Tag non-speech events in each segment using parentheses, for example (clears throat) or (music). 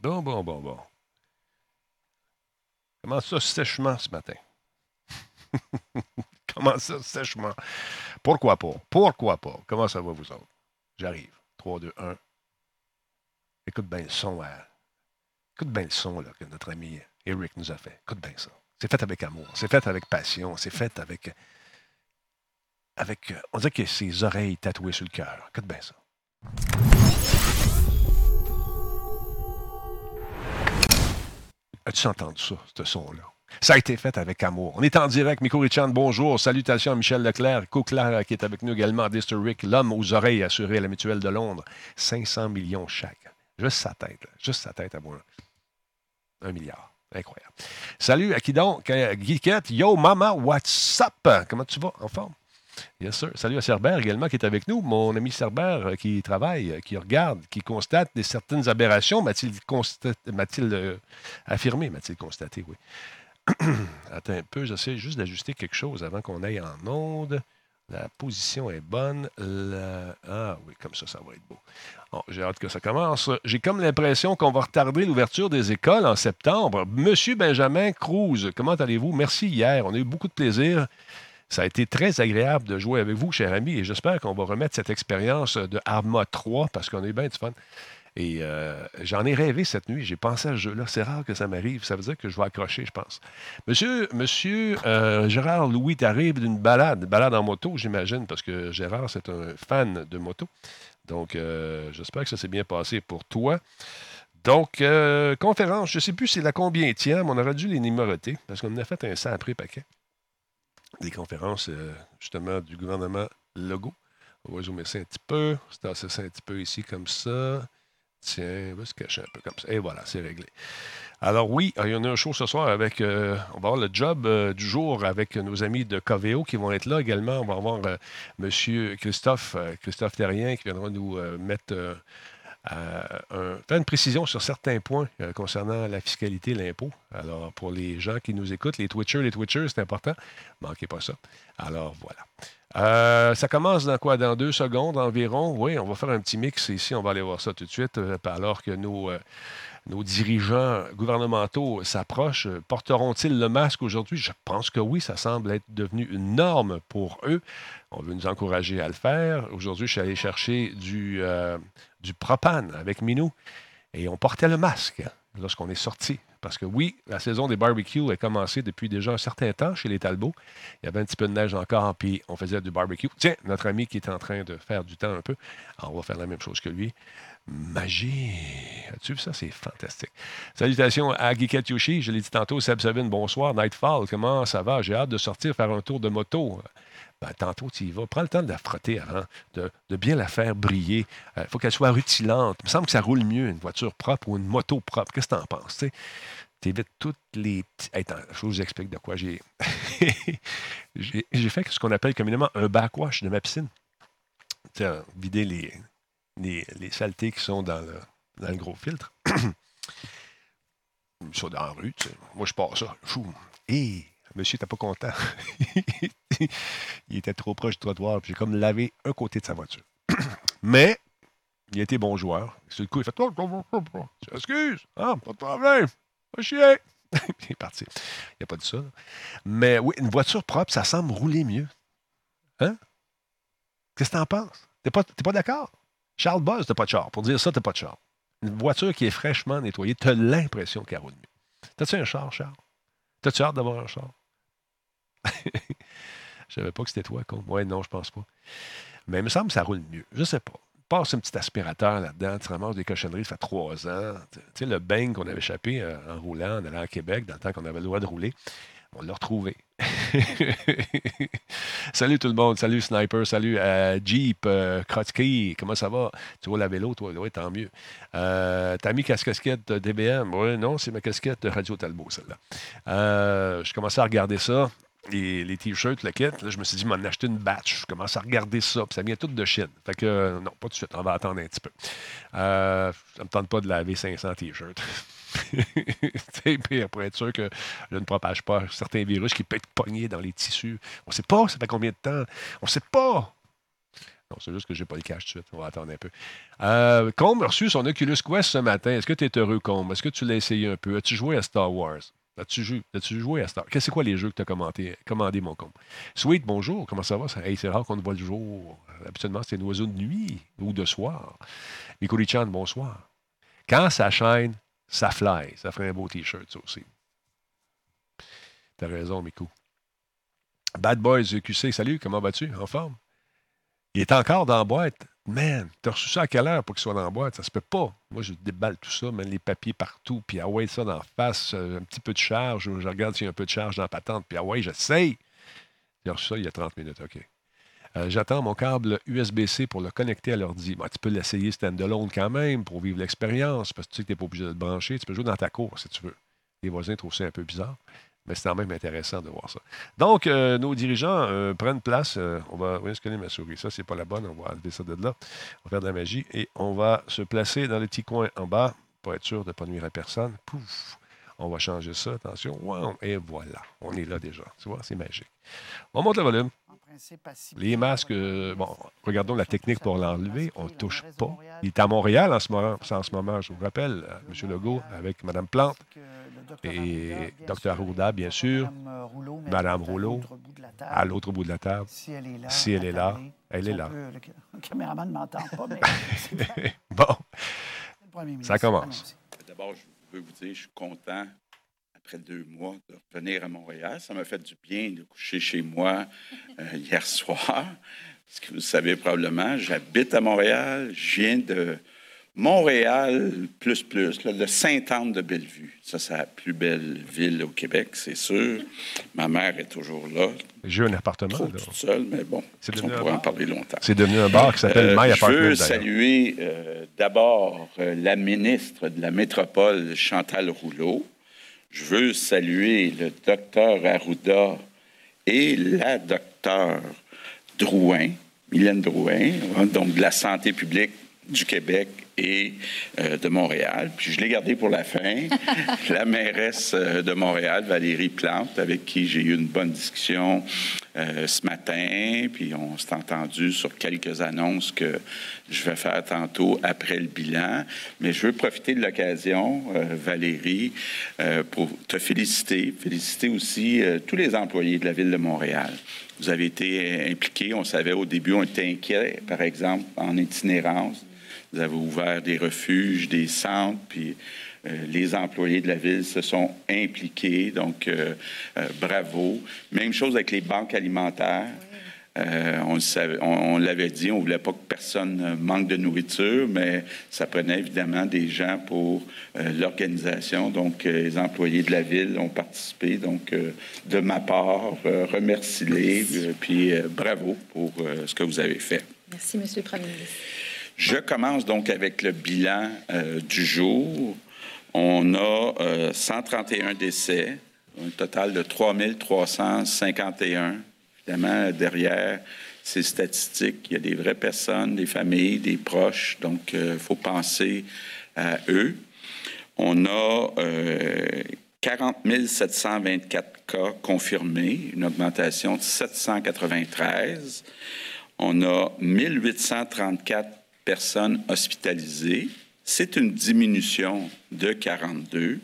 Bon, bon, bon, bon. Comment ça, sèchement ce matin? (laughs) Comment ça, sèchement? Pourquoi pas? Pourquoi pas? Comment ça va, vous autres? J'arrive. 3, 2, 1. Écoute bien le son. Hein? Écoute bien le son là, que notre ami Eric nous a fait. Écoute bien ça. C'est fait avec amour. C'est fait avec passion. C'est fait avec. avec on dirait que ses oreilles tatouées sur le cœur. Écoute bien ça. As-tu entendu ça, ce son-là? Ça a été fait avec amour. On est en direct. Miko Richan, bonjour. Salutations à Michel Leclerc. Claire qui est avec nous également. Rick, l'homme aux oreilles assuré à la Mutuelle de Londres. 500 millions chaque. Juste sa tête. Juste sa tête à moi. Un milliard. Incroyable. Salut, à qui donc? Geekette. Yo, mama, what's up? Comment tu vas? En forme? Yes, sir. Salut à Cerbère également qui est avec nous. Mon ami Cerbère euh, qui travaille, euh, qui regarde, qui constate des certaines aberrations. M'a-t-il euh, affirmé? M'a-t-il constaté, oui. (clears throat) Attends un peu, j'essaie juste d'ajuster quelque chose avant qu'on aille en onde. La position est bonne. Ah oui, comme ça, ça va être beau. J'ai hâte que ça commence. J'ai comme l'impression qu'on va retarder l'ouverture des écoles en septembre. Monsieur Benjamin Cruz, comment allez-vous? Merci hier. On a eu beaucoup de plaisir. Ça a été très agréable de jouer avec vous, cher ami, et j'espère qu'on va remettre cette expérience de Arma 3 parce qu'on eu bien du fun. Et euh, j'en ai rêvé cette nuit. J'ai pensé à ce jeu-là. C'est rare que ça m'arrive. Ça veut dire que je vais accrocher, je pense. Monsieur, monsieur euh, Gérard Louis, tu arrives d'une balade, balade en moto, j'imagine, parce que Gérard, c'est un fan de moto. Donc, euh, j'espère que ça s'est bien passé pour toi. Donc, conférence, je ne sais plus c'est la combien tiens, mais on aurait dû les numéroter parce qu'on a fait un après paquet. Des conférences, justement, du gouvernement Logo. On va zoomer ça un petit peu. C'est ça un petit peu ici comme ça. Tiens, on va se cacher un peu comme ça. Et voilà, c'est réglé. Alors oui, il y en a un show ce soir avec, euh, on va avoir le job euh, du jour avec nos amis de Coveo qui vont être là également. On va avoir M. Euh, Christophe, Christophe Terrien qui viendra nous mettre un, faire une précision sur certains points concernant la fiscalité l'impôt. Alors pour les gens qui nous écoutent, les Twitchers, les Twitchers, c'est important. Manquez pas ça. Alors voilà. Euh, ça commence dans quoi? Dans deux secondes environ? Oui, on va faire un petit mix ici. On va aller voir ça tout de suite. Euh, alors que nos, euh, nos dirigeants gouvernementaux s'approchent, porteront-ils le masque aujourd'hui? Je pense que oui. Ça semble être devenu une norme pour eux. On veut nous encourager à le faire. Aujourd'hui, je suis allé chercher du, du propane avec Minou et on portait le masque lorsqu'on est sorti. Parce que oui, la saison des barbecues a commencé depuis déjà un certain temps chez les Talbots. Il y avait un petit peu de neige encore, puis on faisait du barbecue. Tiens, notre ami qui est en train de faire du temps un peu, on va faire la même chose que lui. Magie. As-tu vu ça? C'est fantastique. Salutations à Geekette Yoshi. Je l'ai dit tantôt, Seb Sabine, bonsoir. Nightfall, comment ça va? J'ai hâte de sortir faire un tour de moto. Ben, tantôt, tu y vas. Prends le temps de la frotter avant, de, bien la faire briller. Il euh, faut qu'elle soit rutilante. Il me semble que ça roule mieux, une voiture propre ou une moto propre. Qu'est-ce que tu en penses? Tu évites toutes les Attends, je vous explique de quoi (laughs) j'ai. j'ai fait ce qu'on appelle communément un backwash de ma piscine. Tu sais, vider les, saletés qui sont dans le, gros filtre. (coughs) ça dans la rue. Moi, je pars ça. Monsieur n'était pas content. (laughs) il était trop proche du trottoir. J'ai comme lavé un côté de sa voiture. (clears throat) Mais il a été bon joueur. Sur le coup, il fait Excuse, ah, pas de problème. Pas chier. (laughs) il est parti. Il n'a pas dit ça. Mais oui, une voiture propre, ça semble rouler mieux. Hein? Qu'est-ce que tu en penses? T'es pas, pas d'accord? Charles Buzz, t'as pas de char. Pour dire ça, t'as pas de char. Une voiture qui est fraîchement nettoyée, t'as l'impression qu'elle roule mieux. T'as-tu un char, Charles? T'as-tu hâte d'avoir un char? (laughs) je savais pas que c'était toi, con. Ouais, non, je pense pas. Mais il me semble que ça roule mieux. Je sais pas. Passe un petit aspirateur là-dedans, tu ramasses des cochonneries, ça fait trois ans. Tu sais, le bang qu'on avait échappé euh, en roulant, en allant à Québec, dans le temps qu'on avait le droit de rouler, on l'a retrouvé. (laughs) salut tout le monde, salut Sniper, salut euh, Jeep, euh, Krotsky, comment ça va? Tu vois la vélo, toi? Oui, tant mieux. Euh, T'as mis casquette DBM? Oui, non, c'est ma casquette Radio Talbot, celle-là. Je commençais à regarder ça les, t-shirts, le kit. Là, je me suis dit, m'en acheter une batch. Je commence à regarder ça, puis ça vient tout de Chine. Fait que, euh, non, pas tout de suite, on va attendre un petit peu. Euh, ça ne me tente pas de laver 500 t-shirts. (laughs) puis pour être sûr que je ne propage pas certains virus qui peuvent être pognés dans les tissus. On ne sait pas, ça fait combien de temps? On ne sait pas. Non, c'est juste que j'ai pas le cash tout de suite. On va attendre un peu. Euh, Combe a reçu son Oculus Quest ce matin. Est-ce que tu es heureux, Combe? Est-ce que tu l'as essayé un peu? As-tu joué à Star Wars? As-tu joué, as joué à Star? Wars? C'est quoi les jeux que tu as commandé, mon Combe? Sweet, bonjour. Comment ça va? Hey, c'est rare qu'on te voit le jour. Habituellement, c'est un oiseau de nuit ou de soir. Mikuri-chan, bonsoir. Quand ça chaîne, ça fly. Ça ferait un beau T-shirt, ça aussi. T'as raison, Miku. Bad Boys QC, salut, comment vas-tu? En forme? Il est encore dans la boîte. Man, t'as reçu ça à quelle heure pour qu'il soit dans la boîte? Ça se peut pas. Moi, je déballe tout ça, mets les papiers partout, puis ah ouais, ça d'en face, euh, un petit peu de charge. Je regarde s'il y a un peu de charge dans la patente, puis ah ouais, j'essaye. J'ai reçu ça il y a 30 minutes, OK. Euh, j'attends mon câble USB-C pour le connecter à l'ordi. tu peux l'essayer stand-alone quand même pour vivre l'expérience, parce que tu sais que tu n'es pas obligé de le brancher. Tu peux jouer dans ta cour si tu veux. Les voisins trouvent ça un peu bizarre. Mais c'est quand même intéressant de voir ça. Donc, euh, nos dirigeants euh, prennent place. Euh, on va. Oui, ma souris? Ça, c'est pas la bonne. On va enlever ça de là. On va faire de la magie et on va se placer dans le petit coin en bas pour être sûr de ne pas nuire à personne. Pouf! On va changer ça. Attention. Et voilà. On est là déjà. Tu vois, c'est magique. On monte le volume. Les masques, bon, regardons la technique pour l'enlever. On ne touche pas. Il est à Montréal en ce moment, en ce moment je vous rappelle, M. Legault avec Mme Plante et Dr. Arruda, bien sûr, Madame Rouleau, à l'autre bout de la table. Si elle est là, elle est là. Le caméraman ne m'entend pas, mais... (laughs) bon, ça commence. D'abord, je veux vous dire, je suis content, après deux mois, de revenir à Montréal. Ça m'a fait du bien de coucher chez moi euh, (laughs) hier soir. Parce que vous savez probablement, j'habite à Montréal, je viens de Montréal, plus, plus, le Sainte-Anne de Bellevue. Ça, c'est la plus belle ville au Québec, c'est sûr. Ma mère est toujours là. J'ai un appartement. Trop là. seul, mais bon, on pourrait en parler longtemps. C'est devenu un bar qui s'appelle euh, Je veux saluer euh, d'abord euh, la ministre de la métropole, Chantal Rouleau. Je veux saluer le docteur Arruda et la docteur Drouin, Mylène Drouin, hein, donc de la santé publique du Québec et euh, de Montréal. Puis je l'ai gardé pour la fin. (laughs) la mairesse euh, de Montréal, Valérie Plante, avec qui j'ai eu une bonne discussion euh, ce matin. Puis on s'est entendu sur quelques annonces que je vais faire tantôt après le bilan. Mais je veux profiter de l'occasion, Valérie, pour te féliciter, féliciter aussi tous les employés de la ville de Montréal. Vous avez été impliqués. On savait au début, on était inquiets, par exemple, en itinérance vous avez ouvert des refuges, des centres, puis euh, les employés de la ville se sont impliqués, donc euh, euh, bravo. Même chose avec les banques alimentaires. on, on, l'avait dit, on ne voulait pas que personne manque de nourriture, mais ça prenait évidemment des gens pour l'organisation. Donc, les employés de la ville ont participé. Donc, de ma part, remercie-les, puis bravo pour ce que vous avez fait. Merci, Monsieur le Premier ministre. Je commence donc avec le bilan euh, du jour. On a 131 euh, décès, un total de 3351. Évidemment, derrière ces statistiques, il y a des vraies personnes, des familles, des proches, donc il euh, faut penser à eux. On a 40 724 cas confirmés, une augmentation de 793. On a 1834 personnes hospitalisées. C'est une diminution de 42.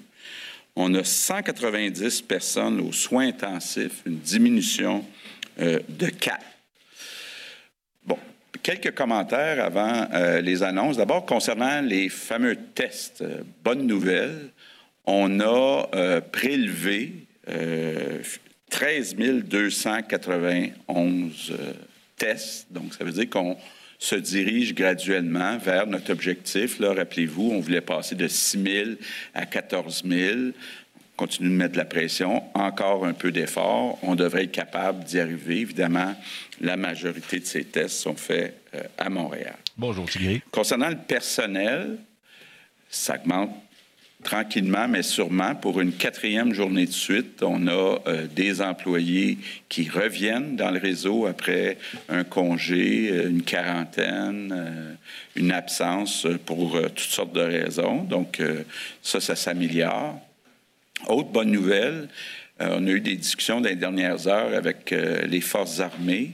On a 190 personnes aux soins intensifs, une diminution euh, de 4. Bon, quelques commentaires avant euh, les annonces. D'abord, concernant les fameux tests, euh, bonne nouvelle, on a prélevé 13 291 tests. Donc, ça veut dire qu'on se dirige graduellement vers notre objectif. Là, rappelez-vous, on voulait passer de 6 000 à 14 000. On continue de mettre de la pression, encore un peu d'effort. On devrait être capable d'y arriver. Évidemment, la majorité de ces tests sont faits euh, à Montréal. Bonjour, Thierry. Concernant le personnel, ça augmente tranquillement, mais sûrement, pour une quatrième journée de suite, on a euh, des employés qui reviennent dans le réseau après un congé, euh, une quarantaine, euh, une absence pour toutes sortes de raisons. Donc, ça, ça s'améliore. Autre bonne nouvelle, on a eu des discussions dans les dernières heures avec les forces armées.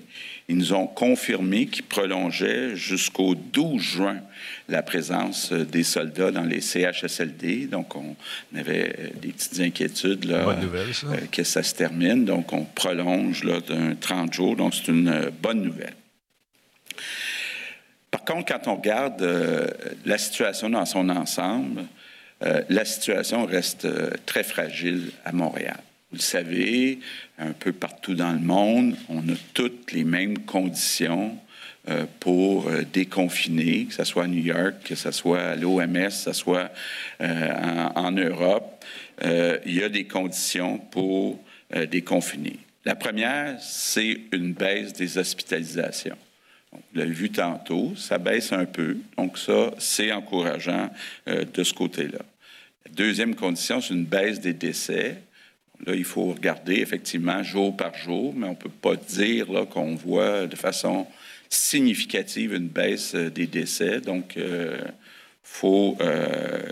Ils nous ont confirmé qu'ils prolongeaient jusqu'au 12 juin la présence euh, des soldats dans les CHSLD. Donc, on avait des petites inquiétudes là, que ça se termine. Donc, on prolonge d'un 30 jours. Donc, c'est une bonne nouvelle. Par contre, quand on regarde la situation dans son ensemble, la situation reste très fragile à Montréal. Vous le savez, un peu partout dans le monde, on a toutes les mêmes conditions euh, pour euh, déconfiner, que ce soit à New York, que ce soit à l'OMS, que ce soit euh, en, Europe. il y a des conditions pour déconfiner. La première, c'est une baisse des hospitalisations. vous l'avez vu tantôt, ça baisse un peu, donc ça, c'est encourageant de ce côté-là. La deuxième condition, c'est une baisse des décès. Là, il faut regarder effectivement jour par jour, mais on ne peut pas dire qu'on voit de façon significative une baisse euh, des décès. Donc, il euh, faut euh,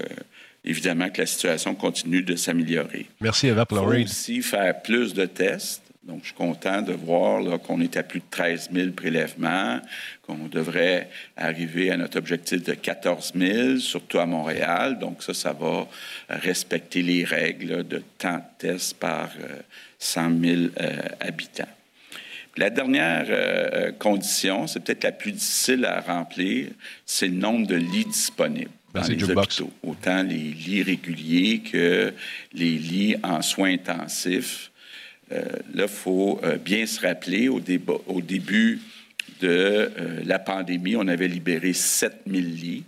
évidemment que la situation continue de s'améliorer. Merci, Eva, Il faut aussi faire plus de tests. Donc, je suis content de voir qu'on est à plus de 13 000 prélèvements, qu'on devrait arriver à notre objectif de 14 000, surtout à Montréal. Donc, ça, ça va respecter les règles de temps de test par 100 euh, 000 euh, habitants. La dernière euh, condition, c'est peut-être la plus difficile à remplir, c'est le nombre de lits disponibles dans les hôpitaux. Autant les lits réguliers que les lits en soins intensifs. Euh, là, il faut euh, bien se rappeler, au, début de euh, la pandémie, on avait libéré 7000 lits.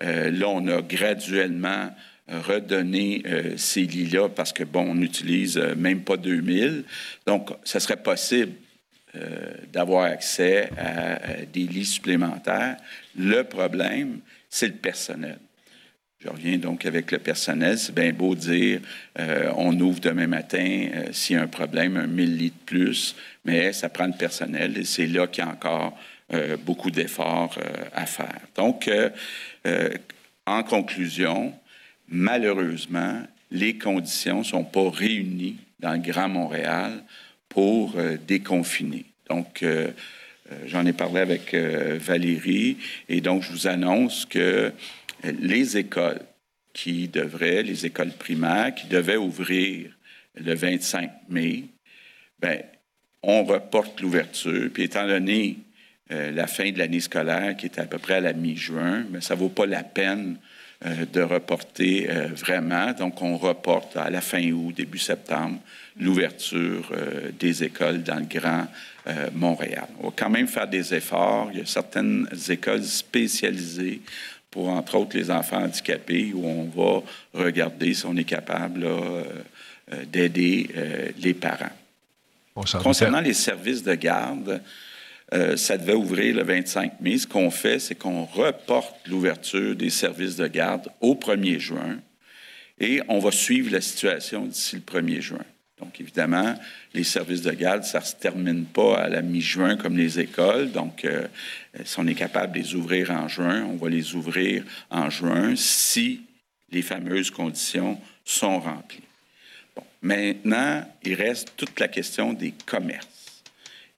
là, on a graduellement redonné ces lits-là parce que, bon, on n'utilise même pas 2000. Donc, ça serait possible d'avoir accès à, des lits supplémentaires. Le problème, c'est le personnel. Je reviens donc avec le personnel. C'est bien beau dire euh, on ouvre demain matin euh, s'il y a un problème, un 1000 litres plus, mais ça prend le personnel et c'est là qu'il y a encore euh, beaucoup d'efforts à faire. Donc, en conclusion, malheureusement, les conditions ne sont pas réunies dans le Grand Montréal pour déconfiner. Donc, j'en ai parlé avec Valérie et donc je vous annonce que les écoles qui devraient, les écoles primaires qui devaient ouvrir le 25 mai, ben, on reporte l'ouverture. Puis étant donné euh, la fin de l'année scolaire qui est à peu près à la mi-juin, mais ça ne vaut pas la peine euh, de reporter euh, vraiment. Donc, on reporte à la fin août, début septembre, l'ouverture des écoles dans le Grand Montréal. On va quand même faire des efforts. Il y a certaines écoles spécialisées pour, entre autres, les enfants handicapés, où on va regarder si on est capable euh, euh, d'aider euh, les parents. Concernant les services de garde, ça devait ouvrir le 25 mai. Ce qu'on fait, c'est qu'on reporte l'ouverture des services de garde au 1er juin et on va suivre la situation d'ici le 1er juin. Donc, évidemment, les services de garde, ça ne se termine pas à la mi-juin comme les écoles. Donc, euh, si on est capable de les ouvrir en juin, on va les ouvrir en juin si les fameuses conditions sont remplies. Bon, maintenant, il reste toute la question des commerces.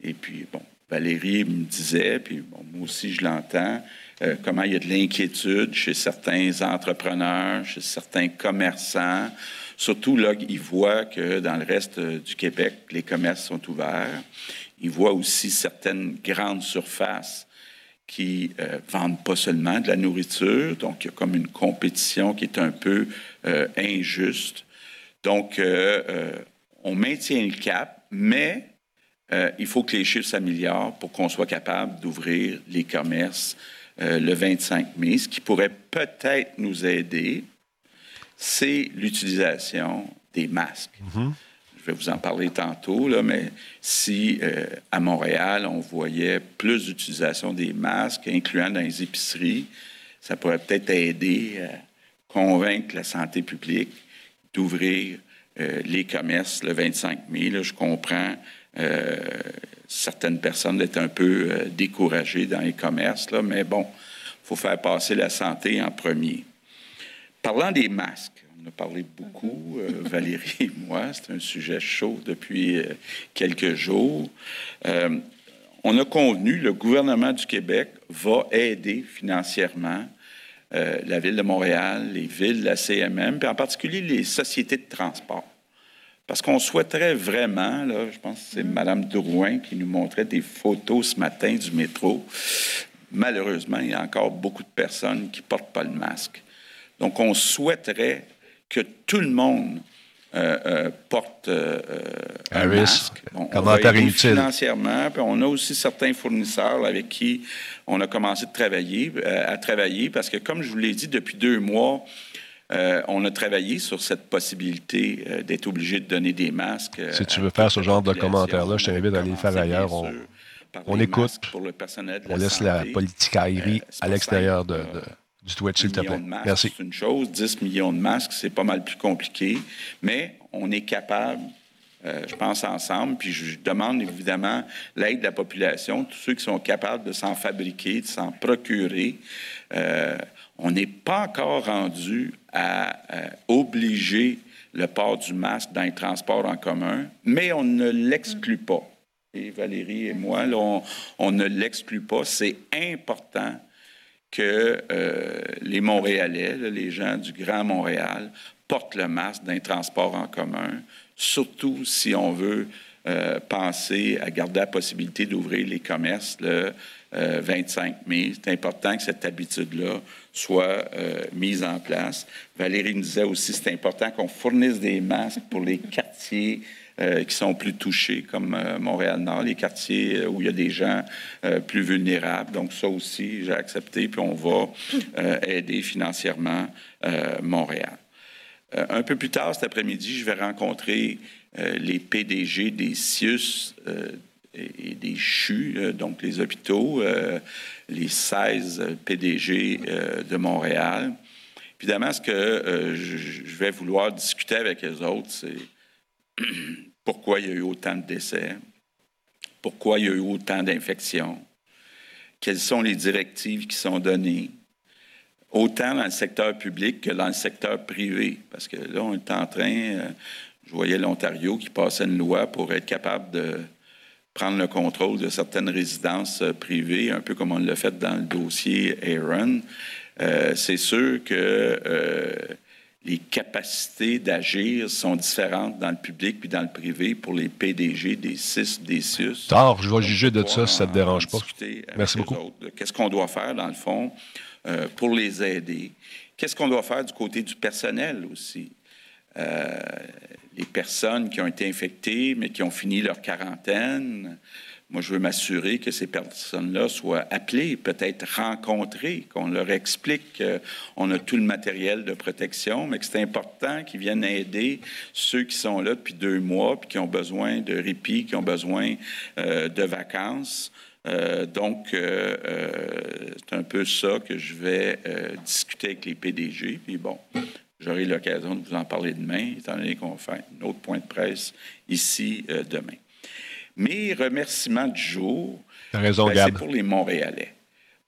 Et puis, bon, Valérie me disait, puis bon, moi aussi je l'entends, euh, comment il y a de l'inquiétude chez certains entrepreneurs, chez certains commerçants Surtout, là, ils voient que dans le reste euh, du Québec, les commerces sont ouverts. Ils voient aussi certaines grandes surfaces qui euh, vendent pas seulement de la nourriture. Donc, il y a comme une compétition qui est un peu euh, injuste. Donc, on maintient le cap, mais il faut que les chiffres s'améliorent pour qu'on soit capable d'ouvrir les commerces le 25 mai, ce qui pourrait peut-être nous aider c'est l'utilisation des masques. Mhm. Je vais vous en parler tantôt, là, mais si euh, à Montréal, on voyait plus d'utilisation des masques, incluant dans les épiceries, ça pourrait peut-être aider à convaincre la santé publique d'ouvrir euh, les commerces le 25 mai. Là, je comprends euh, certaines personnes d'être un peu découragées dans les commerces, là, mais bon, il faut faire passer la santé en premier. Parlant des masques, on a parlé beaucoup, euh, (laughs) Valérie et moi. C'est un sujet chaud depuis euh, quelques jours. Euh, on a convenu, le gouvernement du Québec va aider financièrement la Ville de Montréal, les villes, la CMM, puis en particulier les sociétés de transport. Parce qu'on souhaiterait vraiment, là, je pense que c'est Mme Drouin qui nous montrait des photos ce matin du métro. Malheureusement, il y a encore beaucoup de personnes qui ne portent pas le masque. Donc, on souhaiterait que tout le monde euh, euh, porte euh, un masque. on commentaire inutile. Financièrement, puis on a aussi certains fournisseurs avec qui on a commencé de travailler, à travailler, parce que comme je vous l'ai dit, depuis deux mois, on a travaillé sur cette possibilité d'être obligé de donner des masques. si tu veux faire ce genre de commentaires-là, je t'invite à aller faire ailleurs. On, écoute, on laisse la politique aérie à l'extérieur de du Twitch, s'il te plaît. Merci. C'est une chose. 10 millions de masques, c'est pas mal plus compliqué. Mais on est capable, euh, je pense, ensemble, puis je demande évidemment l'aide de la population, tous ceux qui sont capables de s'en fabriquer, de s'en procurer. Euh, on n'est pas encore rendu à euh, obliger le port du masque dans les transports en commun, mais on ne l'exclut pas. Et Valérie et moi, on, on ne l'exclut pas. C'est important que euh, les Montréalais, les gens du Grand Montréal, portent le masque d'un transport en commun, surtout si on veut euh, penser à garder la possibilité d'ouvrir les commerces le 25 euh, mai. C'est important que cette habitude-là soit mise en place. Valérie nous disait aussi c'est important qu'on fournisse des masques pour les quartiers qui sont plus touchés, comme euh, Montréal-Nord, les quartiers euh, où il y a des gens plus vulnérables. Donc ça aussi, j'ai accepté, puis on va aider financièrement Montréal. un peu plus tard cet après-midi, je vais rencontrer les PDG des CIUS et des CHU, donc les hôpitaux, les 16 PDG de Montréal. Évidemment, ce que je vais vouloir discuter avec les autres, c'est pourquoi il y a eu autant de décès, pourquoi il y a eu autant d'infections, quelles sont les directives qui sont données, autant dans le secteur public que dans le secteur privé. Parce que là, on est en train, euh, je voyais l'Ontario qui passait une loi pour être capable de prendre le contrôle de certaines résidences euh, privées, un peu comme on l'a fait dans le dossier Aaron. Euh, c'est sûr que les capacités d'agir sont différentes dans le public puis dans le privé pour les PDG des CIS, des CIUS. Tard, je vais juger de ça si ça ne te dérange pas. Merci beaucoup. Qu'est-ce qu'on doit faire, dans le fond, euh, pour les aider? Qu'est-ce qu'on doit faire du côté du personnel aussi? Euh, les personnes qui ont été infectées, mais qui ont fini leur quarantaine, moi, je veux m'assurer que ces personnes-là soient appelées, peut-être rencontrées, qu'on leur explique qu'on a tout le matériel de protection, mais que c'est important qu'ils viennent aider ceux qui sont là depuis deux mois, puis qui ont besoin de répit, qui ont besoin euh, de vacances. Euh, donc, euh, c'est un peu ça que je vais discuter avec les PDG. Puis bon, j'aurai l'occasion de vous en parler demain, étant donné qu'on fait un autre point de presse ici demain. Mes remerciements du jour, ben, c'est pour les Montréalais.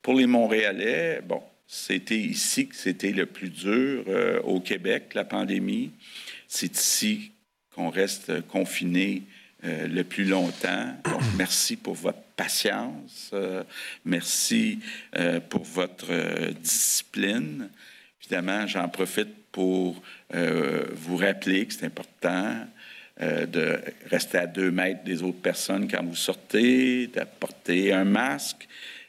Pour les Montréalais, bon, c'était ici que c'était le plus dur euh, au Québec, la pandémie. C'est ici qu'on reste confiné euh, le plus longtemps. Donc, (clears throat) merci pour votre patience. Euh, merci pour votre discipline. Évidemment, j'en profite pour vous rappeler que c'est important euh, de rester à deux mètres des autres personnes quand vous sortez, d'apporter un masque.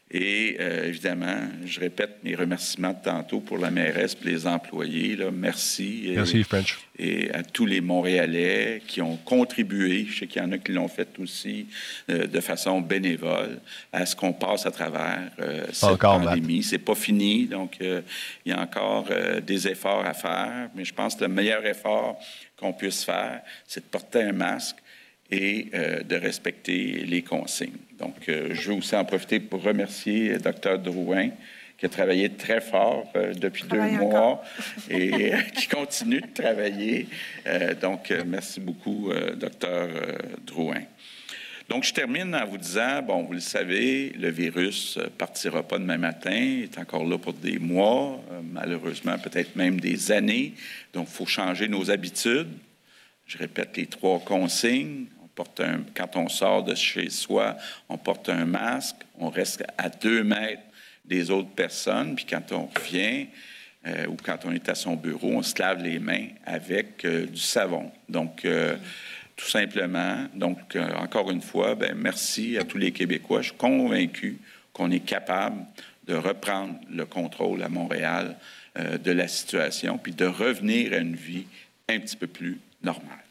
Et euh, évidemment, je répète mes remerciements de tantôt pour la mairesse et les employés. Là. Merci. Merci, French. Et à tous les Montréalais qui ont contribué, je sais qu'il y en a qui l'ont fait aussi euh, de façon bénévole, à ce qu'on passe à travers cette encore, pandémie. C'est pas fini, donc il y a encore des efforts à faire. Mais je pense que le meilleur effort qu'on puisse faire, c'est de porter un masque et euh, de respecter les consignes. Donc, euh, je veux aussi en profiter pour remercier le Dr Drouin, qui a travaillé très fort euh, depuis deux mois (laughs) et qui continue de travailler. donc, merci beaucoup, Dr Drouin. Donc, je termine en vous disant, bon, vous le savez, le virus ne partira pas demain matin, il est encore là pour des mois, euh, malheureusement peut-être même des années. Donc, il faut changer nos habitudes. Je répète les trois consignes. Quand on sort de chez soi, on porte un masque, on reste à deux mètres des autres personnes, puis quand on revient, euh, ou quand on est à son bureau, on se lave les mains avec euh, du savon. Donc, euh, tout simplement, donc, encore une fois, ben, merci à tous les Québécois. Je suis convaincu qu'on est capable de reprendre le contrôle à Montréal de la situation, puis de revenir à une vie un petit peu plus normale.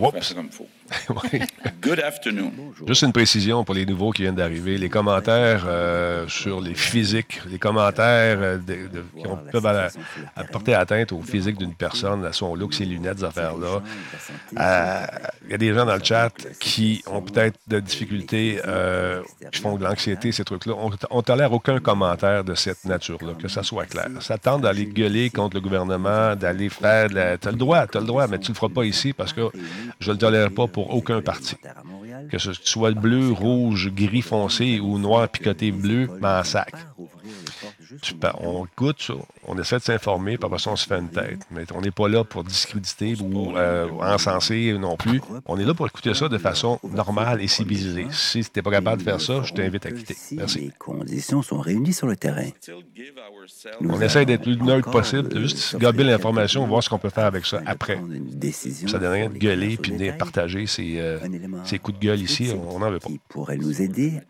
Oups. comme faut. (laughs) Good afternoon. Juste une précision pour les nouveaux qui viennent d'arriver. Les commentaires euh, sur les physiques, les commentaires euh, de, de, qui ont, peuvent apporter atteinte au physique d'une personne, à son look, ses lunettes, ces affaires-là. Euh, il y a des gens dans le chat qui ont peut-être de difficultés, euh, qui font de l'anxiété, ces trucs-là. On ne tolère aucun commentaire de cette nature-là, que ça soit clair. Ça tente d'aller gueuler contre le gouvernement, d'aller faire... Tu as le droit, tu as le droit, mais tu ne le feras pas ici parce que je ne le tolère pas pour aucun parti. Que ce soit bleu, rouge, gris foncé ou noir picoté bleu, mais en sac. on écoute ça, on essaie de s'informer, puis après ça, on se fait une tête. Mais on n'est pas là pour discréditer ou euh, encenser non plus. On est là pour écouter ça de façon normale et civilisée. Si tu n'es pas capable de faire ça, je t'invite à quitter. Merci. Les conditions sont réunies sur le terrain. on essaie d'être le plus neutre possible, juste gober l'information, voir ce qu'on peut faire avec ça après. Ça ne donne rien de gueuler puis de partager ces, euh, ces coups de gueule ici. On n'en veut pas. Ce qui pourrait nous aider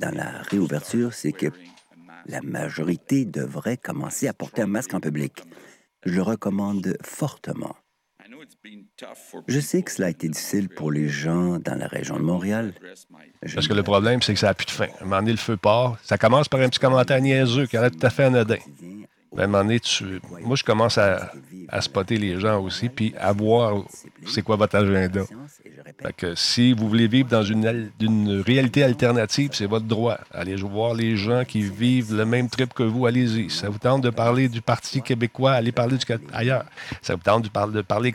dans la réouverture, c'est que la majorité devrait commencer à porter un masque en public. Je le recommande fortement. Je sais que cela a été difficile pour les gens dans la région de Montréal. Parce que le problème, c'est que ça n'a plus de fin. À un moment donné, le feu part. Ça commence par un petit commentaire niaiseux qui a tout à fait anodin. Ben, à un moment donné, tu... moi, je commence à, à, spotter les gens aussi, puis à voir c'est quoi votre agenda. Fait que si vous voulez vivre dans une, une réalité alternative, c'est votre droit. Allez voir les gens qui vivent le même trip que vous, allez-y. Ça vous tente de parler du Parti québécois, allez parler du ailleurs. Ça vous tente de, parler, de parler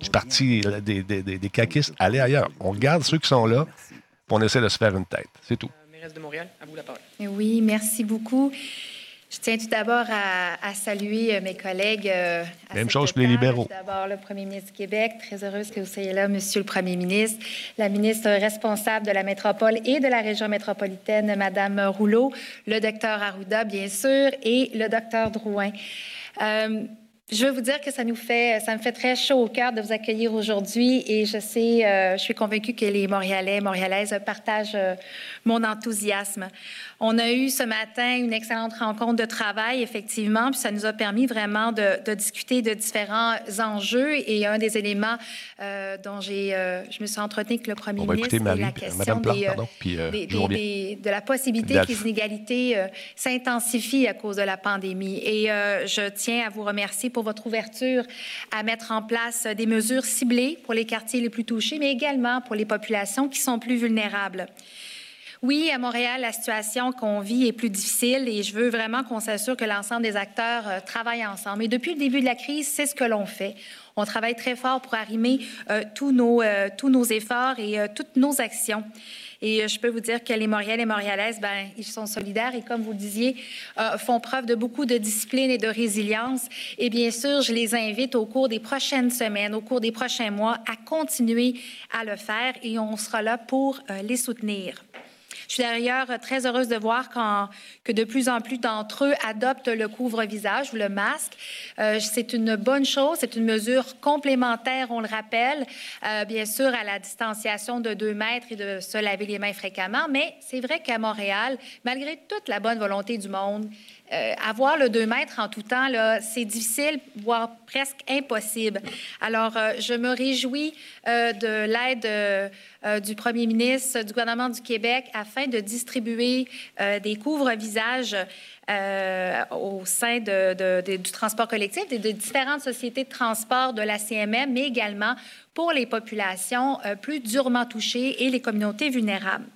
du Parti des, des, des, des caquistes, allez ailleurs. On regarde ceux qui sont là, puis on essaie de se faire une tête. C'est tout. Euh, de Montréal, à vous la parole. Oui, merci beaucoup. Je tiens tout d'abord à, saluer euh, mes collègues. Euh, Même chose pour les libéraux. D'abord, le premier ministre du Québec. Très heureuse que vous soyez là, Monsieur le Premier ministre. La ministre responsable de la métropole et de la région métropolitaine, Madame Rouleau. Le docteur Arruda, bien sûr, et le docteur Drouin. Euh, je veux vous dire que ça nous fait, ça me fait très chaud au cœur de vous accueillir aujourd'hui et je sais, euh, je suis convaincue que les Montréalais, Montréalaises partagent euh, mon enthousiasme. On a eu ce matin une excellente rencontre de travail, effectivement, puis ça nous a permis vraiment de, de discuter de différents enjeux et un des éléments euh, dont j'ai, euh, je me suis entretenue avec le premier On ministre, Marie, la question Plante, des, pardon, puis, des, des, de la possibilité que les inégalités s'intensifient à cause de la pandémie. Et je tiens à vous remercier pour votre ouverture à mettre en place des mesures ciblées pour les quartiers les plus touchés, mais également pour les populations qui sont plus vulnérables. Oui, à Montréal, la situation qu'on vit est plus difficile et je veux vraiment qu'on s'assure que l'ensemble des acteurs euh, travaillent ensemble. Et depuis le début de la crise, c'est ce que l'on fait. On travaille très fort pour arrimer euh, tous, nos, euh, tous nos efforts et toutes nos actions. Et je peux vous dire que les Montréalais et Montréalaises, ben, ils sont solidaires et, comme vous le disiez, font preuve de beaucoup de discipline et de résilience. Et bien sûr, je les invite au cours des prochaines semaines, au cours des prochains mois, à continuer à le faire et on sera là pour les soutenir. Je suis d'ailleurs très heureuse de voir que de plus en plus d'entre eux adoptent le couvre-visage ou le masque. Euh, c'est une bonne chose, c'est une mesure complémentaire, on le rappelle, euh, bien sûr à la distanciation de deux mètres et de se laver les mains fréquemment, mais c'est vrai qu'à Montréal, malgré toute la bonne volonté du monde, euh, avoir le 2 mètres en tout temps, c'est difficile, voire presque impossible. Alors, euh, je me réjouis euh, de l'aide du premier ministre du gouvernement du Québec afin de distribuer des couvre-visages au sein du transport collectif et de différentes sociétés de transport de la CMM, mais également pour les populations plus durement touchées et les communautés vulnérables.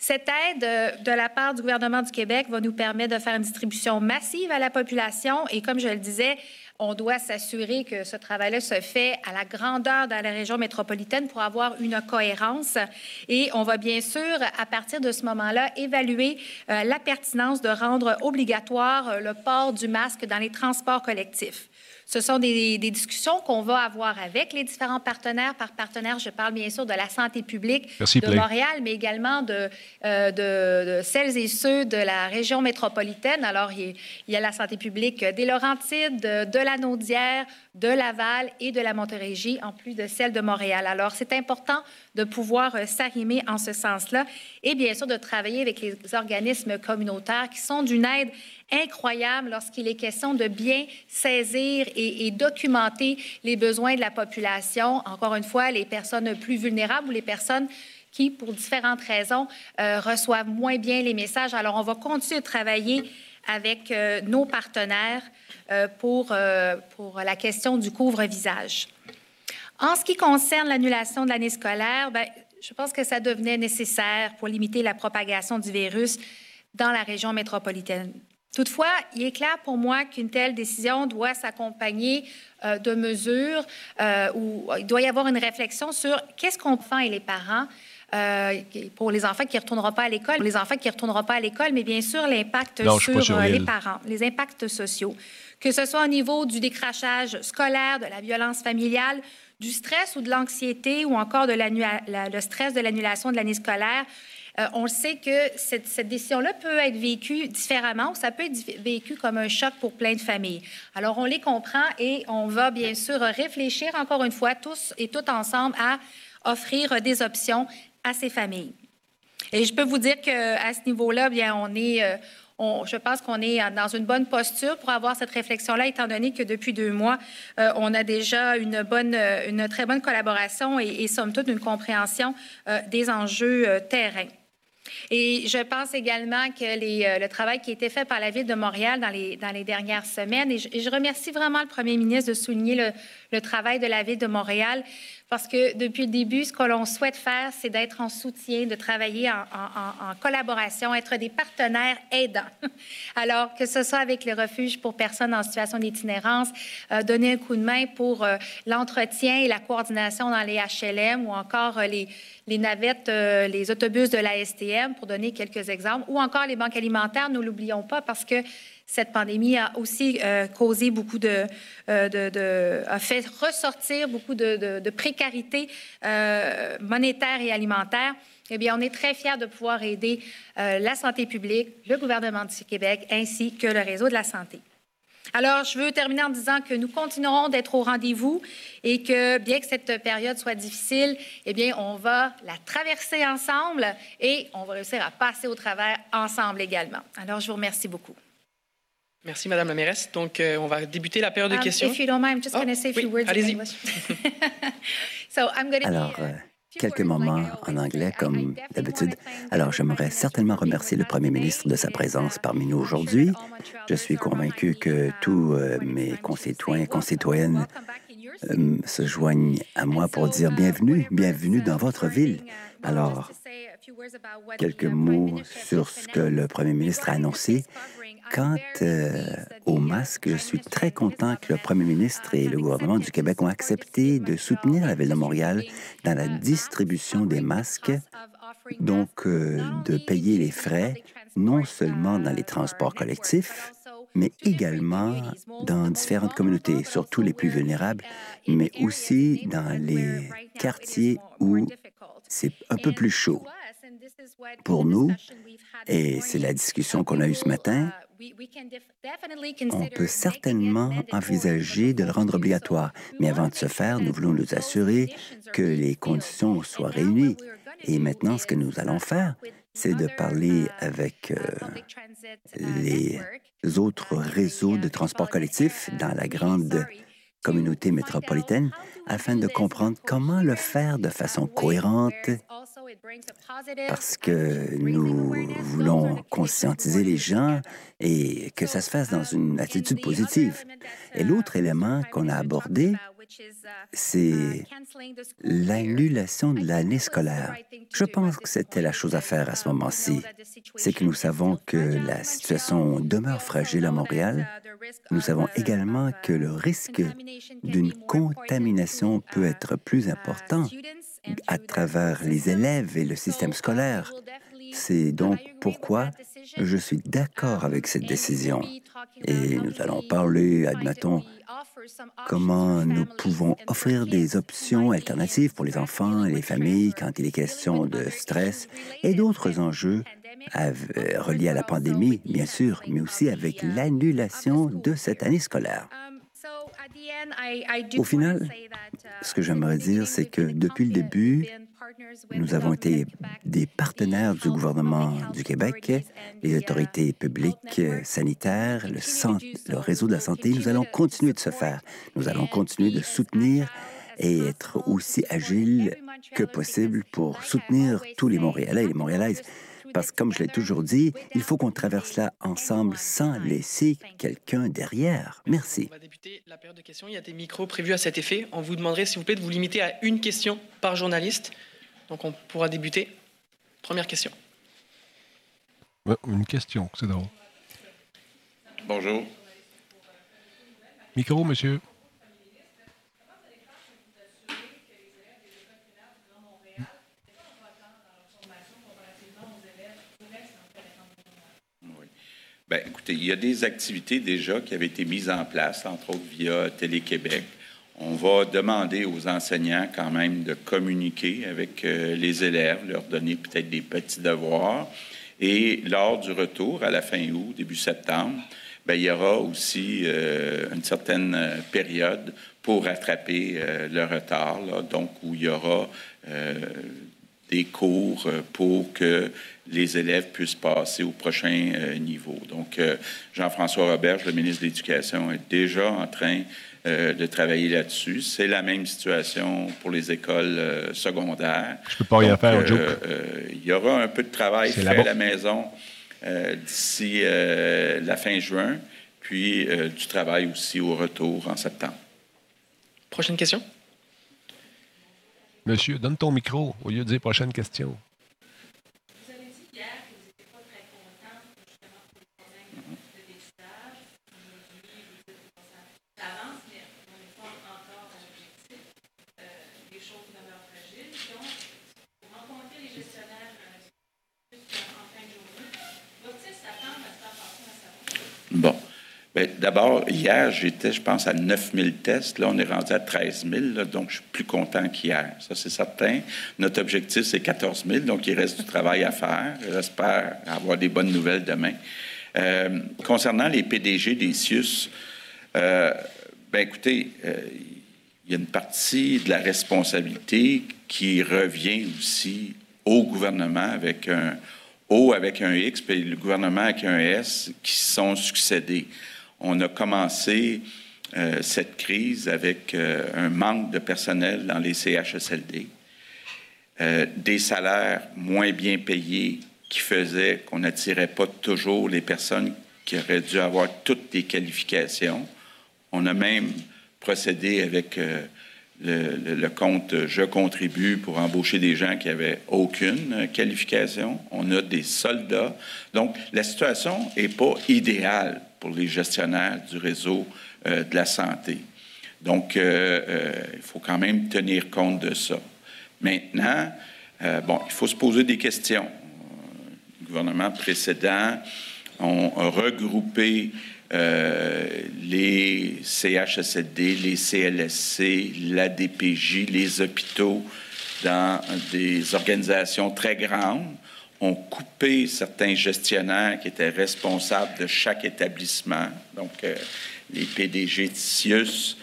Cette aide euh, de la part du gouvernement du Québec va nous permettre de faire une distribution massive à la population et, comme je le disais, on doit s'assurer que ce travail-là se fait à la grandeur de la région métropolitaine pour avoir une cohérence. Et on va bien sûr, à partir de ce moment-là, évaluer euh, la pertinence de rendre obligatoire euh, le port du masque dans les transports collectifs. Ce sont des, discussions qu'on va avoir avec les différents partenaires. Par partenaire, je parle bien sûr de la santé publique de Montréal, mais également de, euh, de, celles et ceux de la région métropolitaine. Alors, il y a la santé publique des Laurentides, de, de la Naudière, de Laval et de la Montérégie, en plus de celle de Montréal. Alors, c'est important de pouvoir euh, s'arrimer en ce sens-là et bien sûr de travailler avec les organismes communautaires qui sont d'une aide incroyable lorsqu'il est question de bien saisir et, documenter les besoins de la population. Encore une fois, les personnes plus vulnérables ou les personnes qui, pour différentes raisons, euh, reçoivent moins bien les messages. Alors, on va continuer de travailler avec euh, nos partenaires euh, pour, pour la question du couvre-visage. En ce qui concerne l'annulation de l'année scolaire, bien, je pense que ça devenait nécessaire pour limiter la propagation du virus dans la région métropolitaine. Toutefois, il est clair pour moi qu'une telle décision doit s'accompagner euh, de mesures euh, où il doit y avoir une réflexion sur qu'est-ce qu'on fait et les parents euh, pour les enfants qui ne retourneront pas à l'école, les enfants qui ne retourneront pas à l'école, mais bien sûr l'impact sur, les parents, les impacts sociaux, que ce soit au niveau du décrachage scolaire, de la violence familiale, du stress ou de l'anxiété ou encore de le stress de l'annulation de l'année scolaire. Euh, on sait que cette, décision-là peut être vécue différemment ou ça peut être vécu comme un choc pour plein de familles. Alors, on les comprend et on va bien sûr réfléchir encore une fois tous et tout ensemble à offrir des options à ces familles. Et je peux vous dire qu'à ce niveau-là, bien, on est, euh, je pense qu'on est dans une bonne posture pour avoir cette réflexion-là, étant donné que depuis deux mois, euh, on a déjà une, bonne, une très bonne collaboration et, somme toute, une compréhension des enjeux terrain. Et je pense également que euh, le travail qui a été fait par la Ville de Montréal dans les, dans les dernières semaines, et je, remercie vraiment le Premier ministre de souligner le, le travail de la Ville de Montréal, parce que depuis le début, ce que l'on souhaite faire, c'est d'être en soutien, de travailler en, collaboration, être des partenaires aidants. (laughs) Alors, que ce soit avec les refuges pour personnes en situation d'itinérance, euh, donner un coup de main pour euh, l'entretien et la coordination dans les HLM ou encore euh, les, navettes, les autobus de la STM, pour donner quelques exemples, ou encore les banques alimentaires, nous l'oublions pas, parce que cette pandémie a aussi euh, causé beaucoup de, euh, de, a fait ressortir beaucoup de, de précarité euh, monétaire et alimentaire. Eh bien, on est très fiers de pouvoir aider la santé publique, le gouvernement du Québec ainsi que le réseau de la santé. Alors, je veux terminer en disant que nous continuerons d'être au rendez-vous et que, bien que cette période soit difficile, eh bien, on va la traverser ensemble et on va réussir à passer au travers ensemble également. Alors, je vous remercie beaucoup. Merci, Madame la mairesse. Donc, euh, on va débuter la période de um, questions. If you don't mind, I'm just oh, (laughs) say a few words in English. so I'm Alors, euh, quelques moments en anglais, comme d'habitude. Alors, j'aimerais certainement remercier le Premier ministre de sa présence parmi nous aujourd'hui. Je suis convaincu que tous euh, mes concitoyens et concitoyennes se joignent à moi pour dire bienvenue, bienvenue dans votre ville. Alors, quelques mots sur ce que le Premier ministre a annoncé. Quant euh, aux masques, je suis très content que le Premier ministre et le gouvernement du Québec ont accepté de soutenir la Ville de Montréal dans la distribution des masques, donc euh, de payer les frais non seulement dans les transports collectifs, mais également dans différentes communautés, surtout les plus vulnérables, mais aussi dans les quartiers où c'est un peu plus chaud. Pour nous, et c'est la discussion qu'on a eue ce matin, on peut certainement envisager de le rendre obligatoire, mais avant de ce faire, nous voulons nous assurer que les conditions soient réunies. Et maintenant, ce que nous allons faire, c'est de parler avec euh, les autres réseaux de transport collectif dans la grande communauté métropolitaine afin de comprendre comment le faire de façon cohérente parce que nous voulons conscientiser les gens et que ça se fasse dans une attitude positive. Et l'autre élément qu'on a abordé, c'est l'annulation de l'année scolaire. Je pense que c'était la chose à faire à ce moment-ci. C'est que nous savons que la situation demeure fragile à Montréal. Nous savons également que le risque d'une contamination peut être plus important à travers les élèves et le système scolaire. C'est donc pourquoi je suis d'accord avec cette décision. Et nous allons parler, admettons, comment nous pouvons offrir des options alternatives pour les enfants et les familles quand il est question de stress et d'autres enjeux reliés à la pandémie, bien sûr, mais aussi avec l'annulation de cette année scolaire. Au final, ce que j'aimerais dire, c'est que depuis le début, nous avons été des partenaires du gouvernement du Québec, les autorités publiques sanitaires, le, le réseau de la santé. Nous allons continuer de se faire. Nous allons continuer de soutenir et être aussi agiles que possible pour soutenir tous les Montréalais et les Montréalaises. Parce que, comme je l'ai toujours dit, il faut qu'on traverse là ensemble sans laisser quelqu'un derrière. Merci. On va débuter la période de questions. Il y a des micros prévus à cet effet. On vous demanderait, s'il vous plaît, de vous limiter à une question par journaliste. Donc, on pourra débuter. Première question. une question, c'est drôle. Bonjour. Micro, monsieur. Bien, écoutez, il y a des activités déjà qui avaient été mises en place, entre autres via Télé-Québec. On va demander aux enseignants quand même de communiquer avec euh, les élèves, leur donner peut-être des petits devoirs. Et lors du retour, à la fin août, début septembre, bien, il y aura aussi euh, une certaine euh, période pour rattraper le retard, donc où il y aura des cours pour que les élèves puissent passer au prochain niveau. Donc, Jean-François Roberge, le ministre de l'Éducation, est déjà en train euh, de travailler là-dessus. C'est la même situation pour les écoles euh, secondaires. Je peux pas y faire, euh, Il y aura un peu de travail fait à la maison d'ici la fin juin, puis du travail aussi au retour en septembre. Prochaine question. Monsieur, donne ton micro au lieu de dire prochaine question. Bon. Ben, d'abord, hier, j'étais, je pense, à 9 000 tests. Là, on est rendu à 13 000, donc je suis plus content qu'hier. Ça, c'est certain. Notre objectif, c'est 14 000, donc il reste du travail à faire. J'espère avoir des bonnes nouvelles demain. Euh, concernant les PDG des CIUS, euh, ben, écoutez, euh, il y a une partie de la responsabilité qui revient aussi au gouvernement avec un O avec un X, puis le gouvernement avec un S, qui sont succédés. On a commencé euh, cette crise avec euh, un manque de personnel dans les CHSLD, euh, des salaires moins bien payés qui faisaient qu'on n'attirait pas toujours les personnes qui auraient dû avoir toutes les qualifications. On a même procédé avec le, compte Je contribue pour embaucher des gens qui n'avaient aucune qualification. On a des soldats. Donc, la situation n'est pas idéale pour les gestionnaires du réseau euh, de la santé. Donc, euh, euh, il faut quand même tenir compte de ça. Maintenant, bon, il faut se poser des questions. Le gouvernement précédent ont regroupé euh, les CHSLD, les CLSC, l'ADPJ, les hôpitaux dans des organisations très grandes ont coupé certains gestionnaires qui étaient responsables de chaque établissement. Donc, euh, les PDG de CIUS,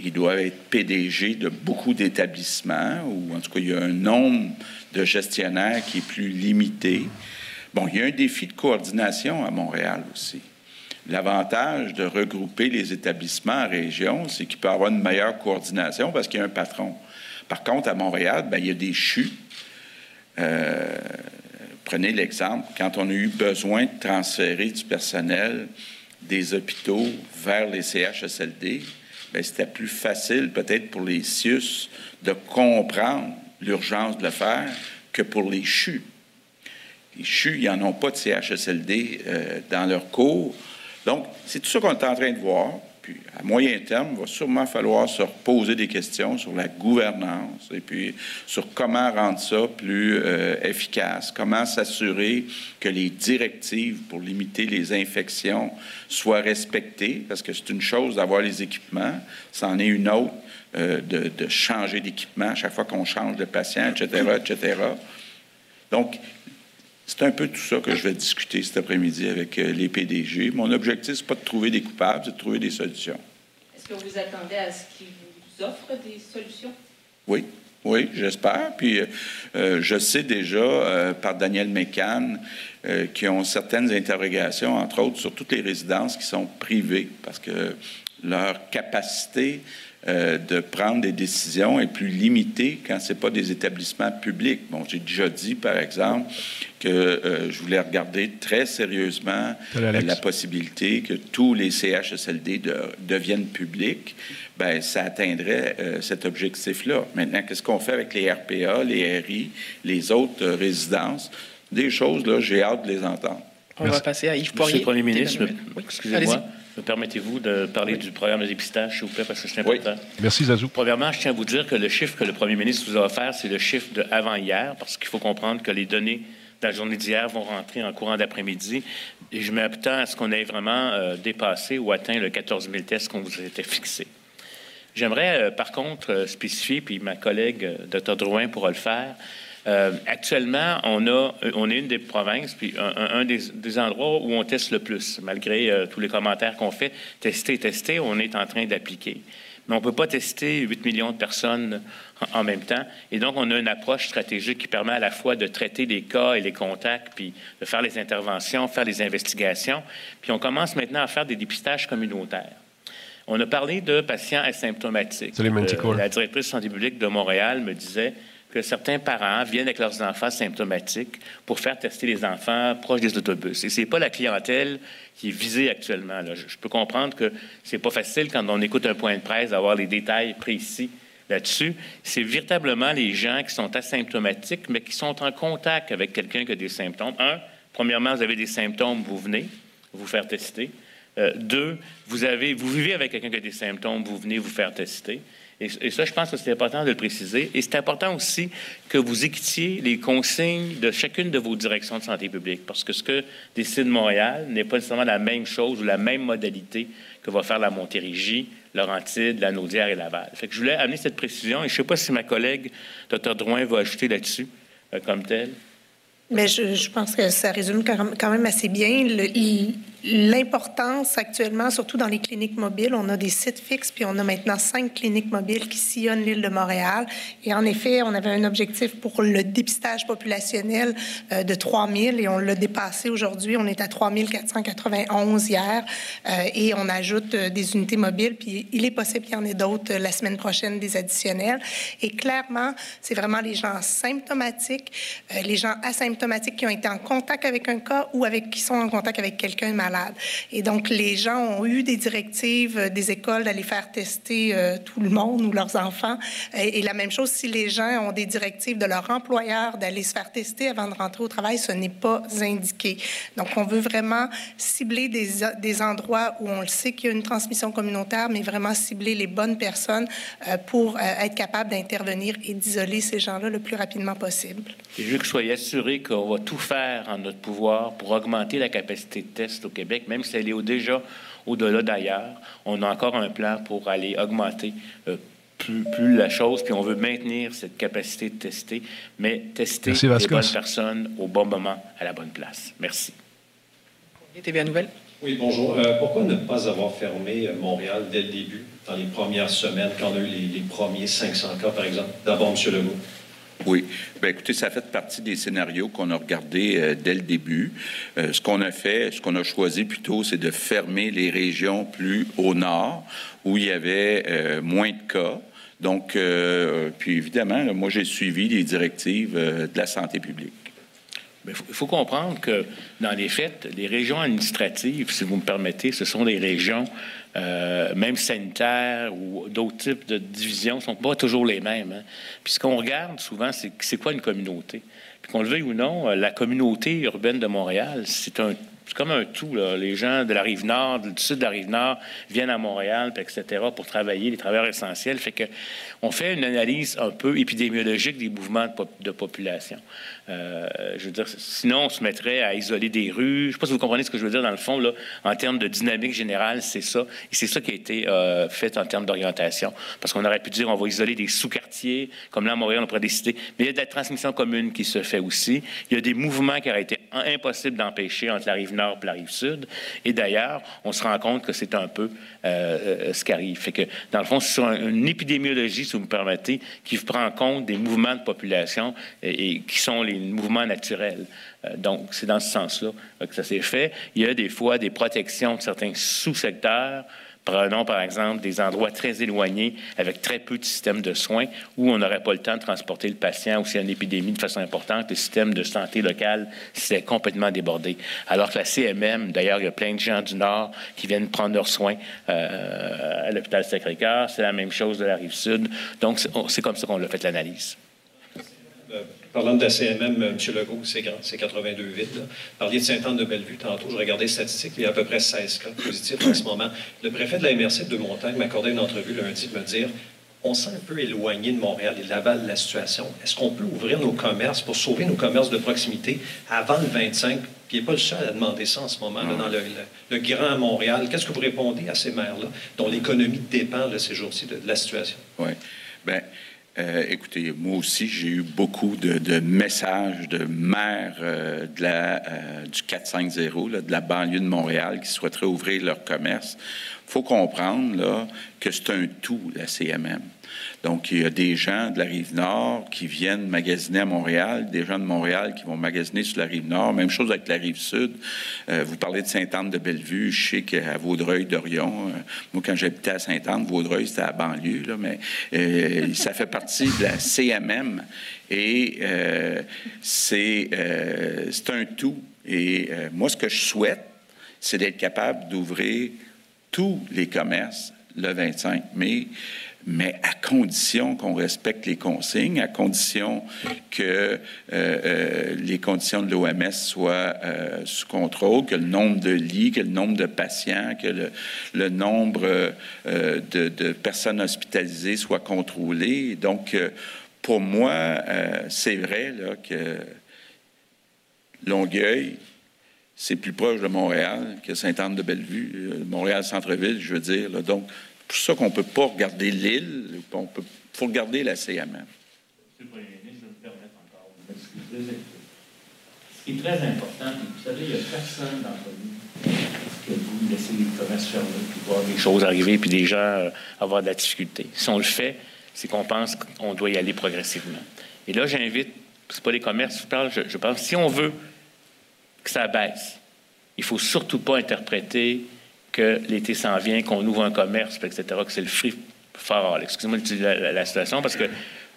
ils doivent être PDG de beaucoup d'établissements, ou en tout cas, il y a un nombre de gestionnaires qui est plus limité. Bon, il y a un défi de coordination à Montréal aussi. L'avantage de regrouper les établissements en région, c'est qu'il peut avoir une meilleure coordination parce qu'il y a un patron. Par contre, à Montréal, bien, il y a des chutes. Euh, prenez l'exemple, quand on a eu besoin de transférer du personnel des hôpitaux vers les CHSLD, ben, c'était plus facile peut-être pour les CIUS de comprendre l'urgence de le faire que pour les CHU. Les CHU, ils n'en ont pas de CHSLD euh, dans leur cours. Donc, c'est tout ça qu'on est en train de voir. Puis, à moyen terme, il va sûrement falloir se reposer des questions sur la gouvernance et puis sur comment rendre ça plus euh, efficace, comment s'assurer que les directives pour limiter les infections soient respectées, parce que c'est une chose d'avoir les équipements, c'en est une autre euh, de, changer d'équipement chaque fois qu'on change de patient, etc., etc. Donc, c'est un peu tout ça que je vais discuter cet après-midi avec euh, les PDG. Mon objectif, ce n'est pas de trouver des coupables, c'est de trouver des solutions. Est-ce que vous attendez à ce qu'ils vous offrent des solutions? Oui. Oui, j'espère. Puis euh, euh, je sais déjà par Daniel Mécan qui ont certaines interrogations, entre autres, sur toutes les résidences qui sont privées, parce que leur capacité euh, de prendre des décisions est plus limitée quand ce n'est pas des établissements publics. Bon, j'ai déjà dit, par exemple, que euh, je voulais regarder très sérieusement la possibilité que tous les CHSLD deviennent publics. Bien, ça atteindrait euh, cet objectif-là. Maintenant, qu'est-ce qu'on fait avec les RPA, les RI, les autres résidences? Des choses, là, j'ai hâte de les entendre. On va passer à Yves Poirier. Monsieur le Premier ministre, excusez-moi. Me permettez-vous de parler du programme de dépistage, s'il vous plaît, parce que c'est important? Merci, Zazou. Premièrement, je tiens à vous dire que le chiffre que le premier ministre vous a offert, c'est le chiffre de avant-hier, parce qu'il faut comprendre que les données de la journée d'hier vont rentrer en courant d'après-midi. Et je m'attends à ce qu'on ait vraiment euh, dépassé ou atteint le 14 000 tests qu'on vous était fixé. J'aimerais, euh, par contre, euh, spécifier, puis ma collègue Dr. Drouin pourra le faire, euh, actuellement, on, a, on est une des provinces, puis un, des, endroits où on teste le plus, malgré euh, tous les commentaires qu'on fait. Tester, tester, on est en train d'appliquer. Mais on ne peut pas tester 8 millions de personnes en, même temps. Et donc, on a une approche stratégique qui permet à la fois de traiter les cas et les contacts, puis de faire les interventions, faire les investigations. Puis on commence maintenant à faire des dépistages communautaires. On a parlé de patients asymptomatiques. Euh, la directrice de santé publique de Montréal me disait que certains parents viennent avec leurs enfants symptomatiques pour faire tester les enfants proches des autobus. Et ce n'est pas la clientèle qui est visée actuellement. Je, peux comprendre que ce n'est pas facile quand on écoute un point de presse d'avoir les détails précis là-dessus. C'est véritablement les gens qui sont asymptomatiques, mais qui sont en contact avec quelqu'un qui a des symptômes. Un, premièrement, vous avez des symptômes, vous venez vous faire tester. Euh, deux, vous, avez, vous vivez avec quelqu'un qui a des symptômes, vous venez vous faire tester. Et, ça, je pense que c'est important de le préciser. Et c'est important aussi que vous équitiez les consignes de chacune de vos directions de santé publique, parce que ce que décide Montréal n'est pas nécessairement la même chose ou la même modalité que va faire la Montérégie, Laurentide, la Naudière et Laval. Fait que je voulais amener cette précision, et je ne sais pas si ma collègue, Dr. Drouin, va ajouter là-dessus euh, comme tel. Mais je, pense que ça résume quand même assez bien l'importance actuellement, surtout dans les cliniques mobiles. On a des sites fixes, puis on a maintenant cinq cliniques mobiles qui sillonnent l'île de Montréal. Et en effet, on avait un objectif pour le dépistage populationnel euh, de 3 000 et on l'a dépassé aujourd'hui. On est à 3 491 hier euh, et on ajoute euh, des unités mobiles. Puis il est possible qu'il y en ait d'autres la semaine prochaine, des additionnels. Et clairement, c'est vraiment les gens symptomatiques, les gens asymptomatiques qui ont été en contact avec un cas ou qui sont en contact avec quelqu'un malade et donc, les gens ont eu des directives euh, des écoles d'aller faire tester euh, tout le monde ou leurs enfants. Et, la même chose, si les gens ont des directives de leur employeur d'aller se faire tester avant de rentrer au travail, ce n'est pas indiqué. Donc, on veut vraiment cibler des, des endroits où on le sait qu'il y a une transmission communautaire, mais vraiment cibler les bonnes personnes euh, pour être capable d'intervenir et d'isoler ces gens-là le plus rapidement possible. Et je veux que soyez assurés qu'on va tout faire en notre pouvoir pour augmenter la capacité de test au Québec même si elle est déjà au-delà d'ailleurs, on a encore un plan pour aller augmenter euh, plus, la chose, puis on veut maintenir cette capacité de tester, mais tester les bonnes personnes au bon moment, à la bonne place. Merci. Nouvelle. Oui, bonjour. Euh, pourquoi ne pas avoir fermé euh, Montréal dès le début, dans les premières semaines, quand on a eu les, les premiers 500 cas, par exemple? D'abord, M. Legault. Oui. Bien, écoutez, ça fait partie des scénarios qu'on a regardés euh, dès le début. Euh, ce qu'on a fait, ce qu'on a choisi plutôt, c'est de fermer les régions plus au nord, où il y avait euh, moins de cas. Donc, puis évidemment, moi, j'ai suivi les directives de la santé publique. Il faut, comprendre que, dans les faits, les régions administratives, si vous me permettez, ce sont des régions, euh, même sanitaires ou d'autres types de divisions, ne sont pas toujours les mêmes. Hein. Puis ce qu'on regarde souvent, c'est quoi une communauté? Puis qu'on le veuille ou non, la communauté urbaine de Montréal, c'est un c'est comme un tout. Les gens de la rive nord, du sud de la rive nord, viennent à Montréal, etc., pour travailler, les travailleurs essentiels. Fait que on fait une analyse un peu épidémiologique des mouvements de, population. Euh, je veux dire, sinon, on se mettrait à isoler des rues. Je ne sais pas si vous comprenez ce que je veux dire dans le fond, là, en termes de dynamique générale, c'est ça. Et c'est ça qui a été euh, fait en termes d'orientation. Parce qu'on aurait pu dire, on va isoler des sous-quartiers, comme là, à Montréal, on pourrait décider. Mais il y a de la transmission commune qui se fait aussi. Il y a des mouvements qui auraient été impossibles d'empêcher entre la rive nord et la rive sud. Et d'ailleurs, on se rend compte que c'est un peu euh, ce qui arrive. Fait que, dans le fond, c'est une épidémiologie si vous me permettez, qui prend en compte des mouvements de population et, qui sont les mouvements naturels. Euh, donc, c'est dans ce sens-là que ça s'est fait. Il y a des fois des protections de certains sous-secteurs Prenons par exemple des endroits très éloignés avec très peu de systèmes de soins où on n'aurait pas le temps de transporter le patient ou s'il y a une épidémie de façon importante, le système de santé local c'est complètement débordé. Alors que la CMM, d'ailleurs, il y a plein de gens du Nord qui viennent prendre leurs soins euh, à l'hôpital Sacré-Cœur. C'est la même chose de la rive sud. Donc, c'est comme ça qu'on a fait l'analyse. Euh, Parlant de la CMM, M. Legault, c'est grand, c'est 82 vides. Parliez de Sainte-Anne-de-Bellevue tantôt, je regardais les statistiques, il y a à peu près 16 cas positifs en ce moment. Le préfet de la MRC de Montagne m'accordait une entrevue lundi de me dire on s'est un peu éloigné de Montréal et de Laval de la situation. Est-ce qu'on peut ouvrir nos commerces pour sauver nos commerces de proximité avant le 25? Puis il n'est pas le seul à demander ça en ce moment, dans le, grand Montréal. Qu'est-ce que vous répondez à ces maires-là, dont l'économie dépend ces jours-ci de, de, la situation? Oui. Bien, euh, écoutez, moi aussi, j'ai eu beaucoup de, messages de maires euh, de la, euh, du 450, de la banlieue de Montréal, qui souhaiteraient ouvrir leur commerce. Il faut comprendre là, que c'est un tout, la CMM. Donc, il y a des gens de la rive nord qui viennent magasiner à Montréal, des gens de Montréal qui vont magasiner sur la rive nord. Même chose avec la rive sud. Euh, vous parlez de Sainte-Anne-de-Bellevue. Je sais qu'à Vaudreuil-Dorion, euh, moi, quand j'habitais à Sainte-Anne, Vaudreuil, c'était à la banlieue, là, mais euh, ça fait partie de la CMM. Et c'est un tout. Et moi, ce que je souhaite, c'est d'être capable d'ouvrir tous les commerces le 25 mai mais à condition qu'on respecte les consignes, à condition que euh, euh, les conditions de l'OMS soient euh, sous contrôle, que le nombre de lits, que le nombre de patients, que le, nombre de, personnes hospitalisées soit contrôlé. Donc, pour moi, c'est vrai que Longueuil, c'est plus proche de Montréal que Sainte-Anne-de-Bellevue, Montréal-Centre-Ville, je veux dire. Donc, pour ça qu'on ne peut pas regarder l'île, il faut regarder la CMM. Monsieur le Premier ministre, je me permettre encore de m'excuser. Ce qui est très important, vous savez, il n'y a personne d'entre nous que vous laissez les commerces fermés, puis voir des choses arriver, puis des gens euh, avoir de la difficulté. Si on le fait, c'est qu'on pense qu'on doit y aller progressivement. Et là, j'invite, c'est pas les commerces, je parle, je, je si on veut que ça baisse, il ne faut surtout pas interpréter que l'été s'en vient, qu'on ouvre un commerce, etc., que c'est le free for all. Excusez-moi d'utiliser la, situation, parce que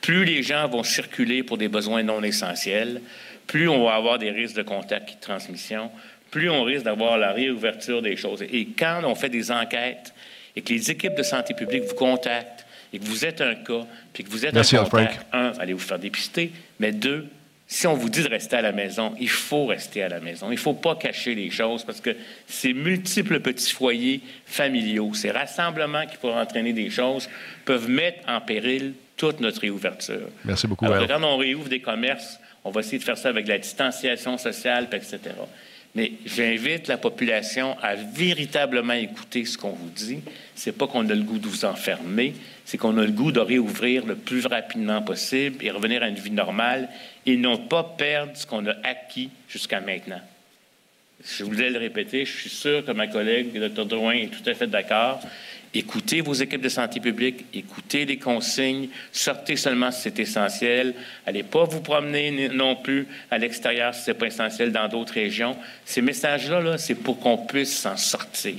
plus les gens vont circuler pour des besoins non essentiels, plus on va avoir des risques de contact et de transmission, plus on risque d'avoir la réouverture des choses. Et quand on fait des enquêtes et que les équipes de santé publique vous contactent et que vous êtes un cas, puis que vous êtes un contact, un, allez vous faire dépister, mais deux, si on vous dit de rester à la maison, il faut rester à la maison. Il ne faut pas cacher les choses parce que ces multiples petits foyers familiaux, ces rassemblements qui pourraient entraîner des choses, peuvent mettre en péril toute notre réouverture. Merci beaucoup. Alors, quand on réouvre des commerces, on va essayer de faire ça avec la distanciation sociale, etc. Mais j'invite la population à véritablement écouter ce qu'on vous dit. C'est pas qu'on a le goût de vous enfermer, c'est qu'on a le goût de réouvrir le plus rapidement possible et revenir à une vie normale et non pas perdre ce qu'on a acquis jusqu'à maintenant. Je voulais le répéter, je suis sûr que ma collègue, le Dr. Drouin, est tout à fait d'accord. Écoutez vos équipes de santé publique, écoutez les consignes, sortez seulement si c'est essentiel. Allez pas vous promener non plus à l'extérieur si ce n'est pas essentiel dans d'autres régions. Ces messages-là, -là, c'est pour qu'on puisse s'en sortir.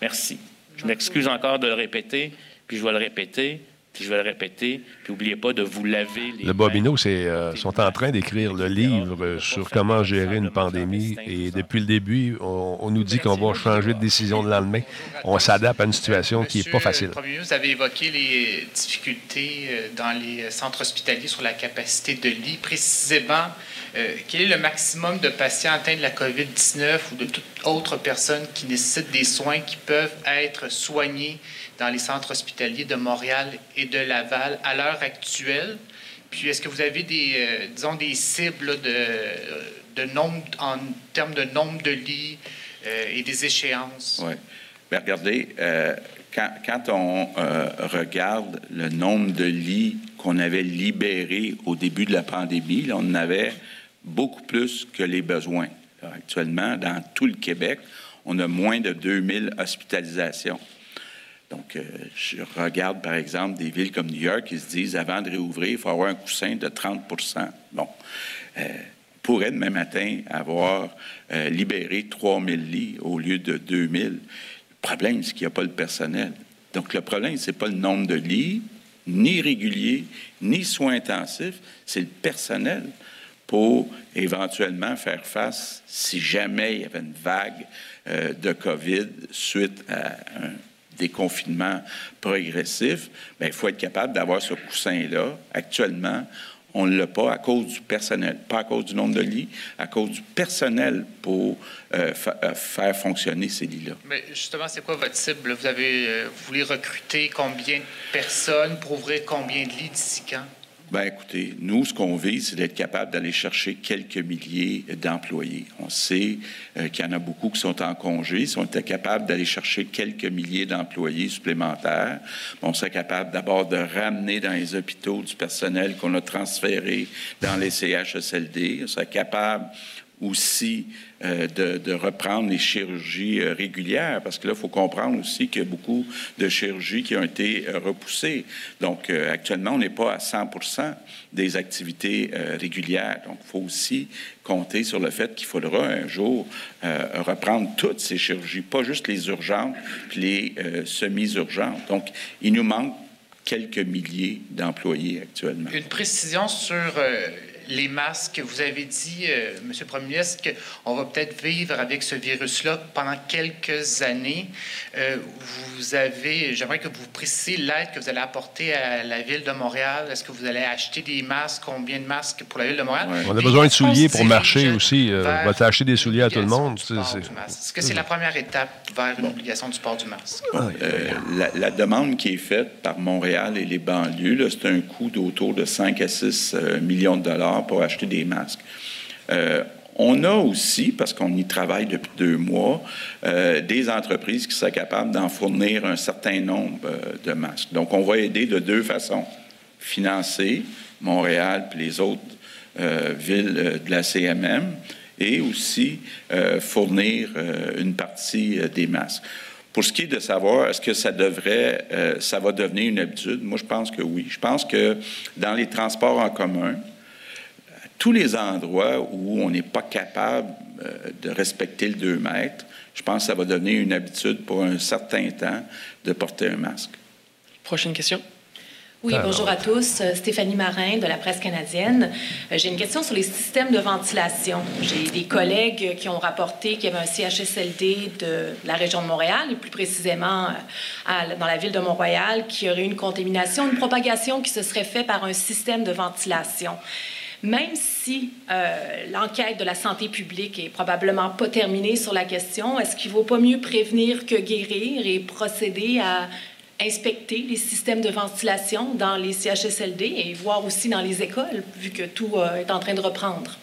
Merci. Je m'excuse encore de le répéter, puis je vais le répéter. Je vais le répéter. Puis n'oubliez pas de vous laver les Le Bobino, c'est euh, sont en train d'écrire le livre sur comment gérer une pandémie. Et depuis le début, on, nous dit qu'on va changer de décision le lendemain. On s'adapte à une situation qui n'est pas facile. Premier vous avez évoqué les difficultés euh, dans les centres hospitaliers sur la capacité de lit. Précisément, euh, quel est le maximum de patients atteints de la COVID-19 ou de toute autre personne qui nécessite des soins qui peuvent être soignés dans les centres hospitaliers de Montréal et de Laval à l'heure actuelle? Puis est-ce que vous avez des, euh, disons, des cibles de, de, nombre, en termes de nombre de lits euh, et des échéances? Oui. Bien, regardez, euh, quand, quand, on regarde le nombre de lits qu'on avait libérés au début de la pandémie, là, on en avait beaucoup plus que les besoins. actuellement, dans tout le Québec, on a moins de 2000 hospitalisations. Donc, euh, je regarde, par exemple, des villes comme New York qui se disent, avant de réouvrir, il faut avoir un coussin de 30% Bon, euh, pourrait demain matin avoir euh, libéré 3 000 lits au lieu de 2 000. Le problème, c'est qu'il n'y a pas le personnel. Donc, le problème, ce n'est pas le nombre de lits, ni réguliers, ni soins intensifs, c'est le personnel pour éventuellement faire face, si jamais il y avait une vague de COVID suite à un des confinements progressifs, bien, il faut être capable d'avoir ce coussin-là. Actuellement, on ne l'a pas à cause du personnel, pas à cause du nombre de lits, à cause du personnel pour euh, euh, faire fonctionner ces lits-là. Mais justement, c'est quoi votre cible? Vous avez euh, voulez recruter combien de personnes pour ouvrir combien de lits d'ici quand? Bien, écoutez, nous, ce qu'on vise, c'est d'être capable d'aller chercher quelques milliers d'employés. On sait euh, qu'il y en a beaucoup qui sont en congé. Si on était capable d'aller chercher quelques milliers d'employés supplémentaires, on serait capable d'abord de ramener dans les hôpitaux du personnel qu'on a transféré dans les CHSLD. On serait capable aussi euh, de, reprendre les chirurgies euh, régulières, parce que là, il faut comprendre aussi qu'il y a beaucoup de chirurgies qui ont été euh, repoussées. Donc, actuellement, on n'est pas à 100 des activités régulières. Donc, il faut aussi compter sur le fait qu'il faudra un jour reprendre toutes ces chirurgies, pas juste les urgentes, puis les semi-urgentes. Donc, il nous manque quelques milliers d'employés actuellement. Une précision sur les masques. Vous avez dit, euh, Monsieur M. le Premier ministre, qu'on va peut-être vivre avec ce virus-là pendant quelques années. Euh, vous avez, j'aimerais que vous précisiez l'aide que vous allez apporter à la Ville de Montréal. Est-ce que vous allez acheter des masques? Combien de masques pour la Ville de Montréal? On a besoin de souliers pour marcher aussi. Euh, on va acheter des souliers à tout le monde. Est-ce que c'est la première étape vers une obligation du port du masque? la, demande qui est faite par Montréal et les banlieues, c'est un coût d'autour de 5 à 6 millions de dollars pour acheter des masques. Euh, on a aussi, parce qu'on y travaille depuis deux mois, euh, des entreprises qui sont capables d'en fournir un certain nombre euh, de masques. Donc, on va aider de deux façons. Financer Montréal et les autres villes de la CMM et aussi fournir une partie des masques. Pour ce qui est de savoir, est-ce que ça devrait, ça va devenir une habitude, moi je pense que oui. Je pense que dans les transports en commun, tous les endroits où on n'est pas capable euh, de respecter le 2 mètres, je pense que ça va devenir une habitude pour un certain temps de porter un masque. Prochaine question. Oui, bonjour à tous. Euh, Stéphanie Marin de la presse canadienne. Euh, j'ai une question sur les systèmes de ventilation. J'ai des collègues qui ont rapporté qu'il y avait un CHSLD de la région de Montréal, et plus précisément dans la ville de Montréal, qui aurait eu une contamination, une propagation qui se serait faite par un système de ventilation. Même si euh, l'enquête de la santé publique est probablement pas terminée sur la question, est-ce qu'il vaut pas mieux prévenir que guérir et procéder à inspecter les systèmes de ventilation dans les CHSLD et voir aussi dans les écoles, vu que tout euh, est en train de reprendre?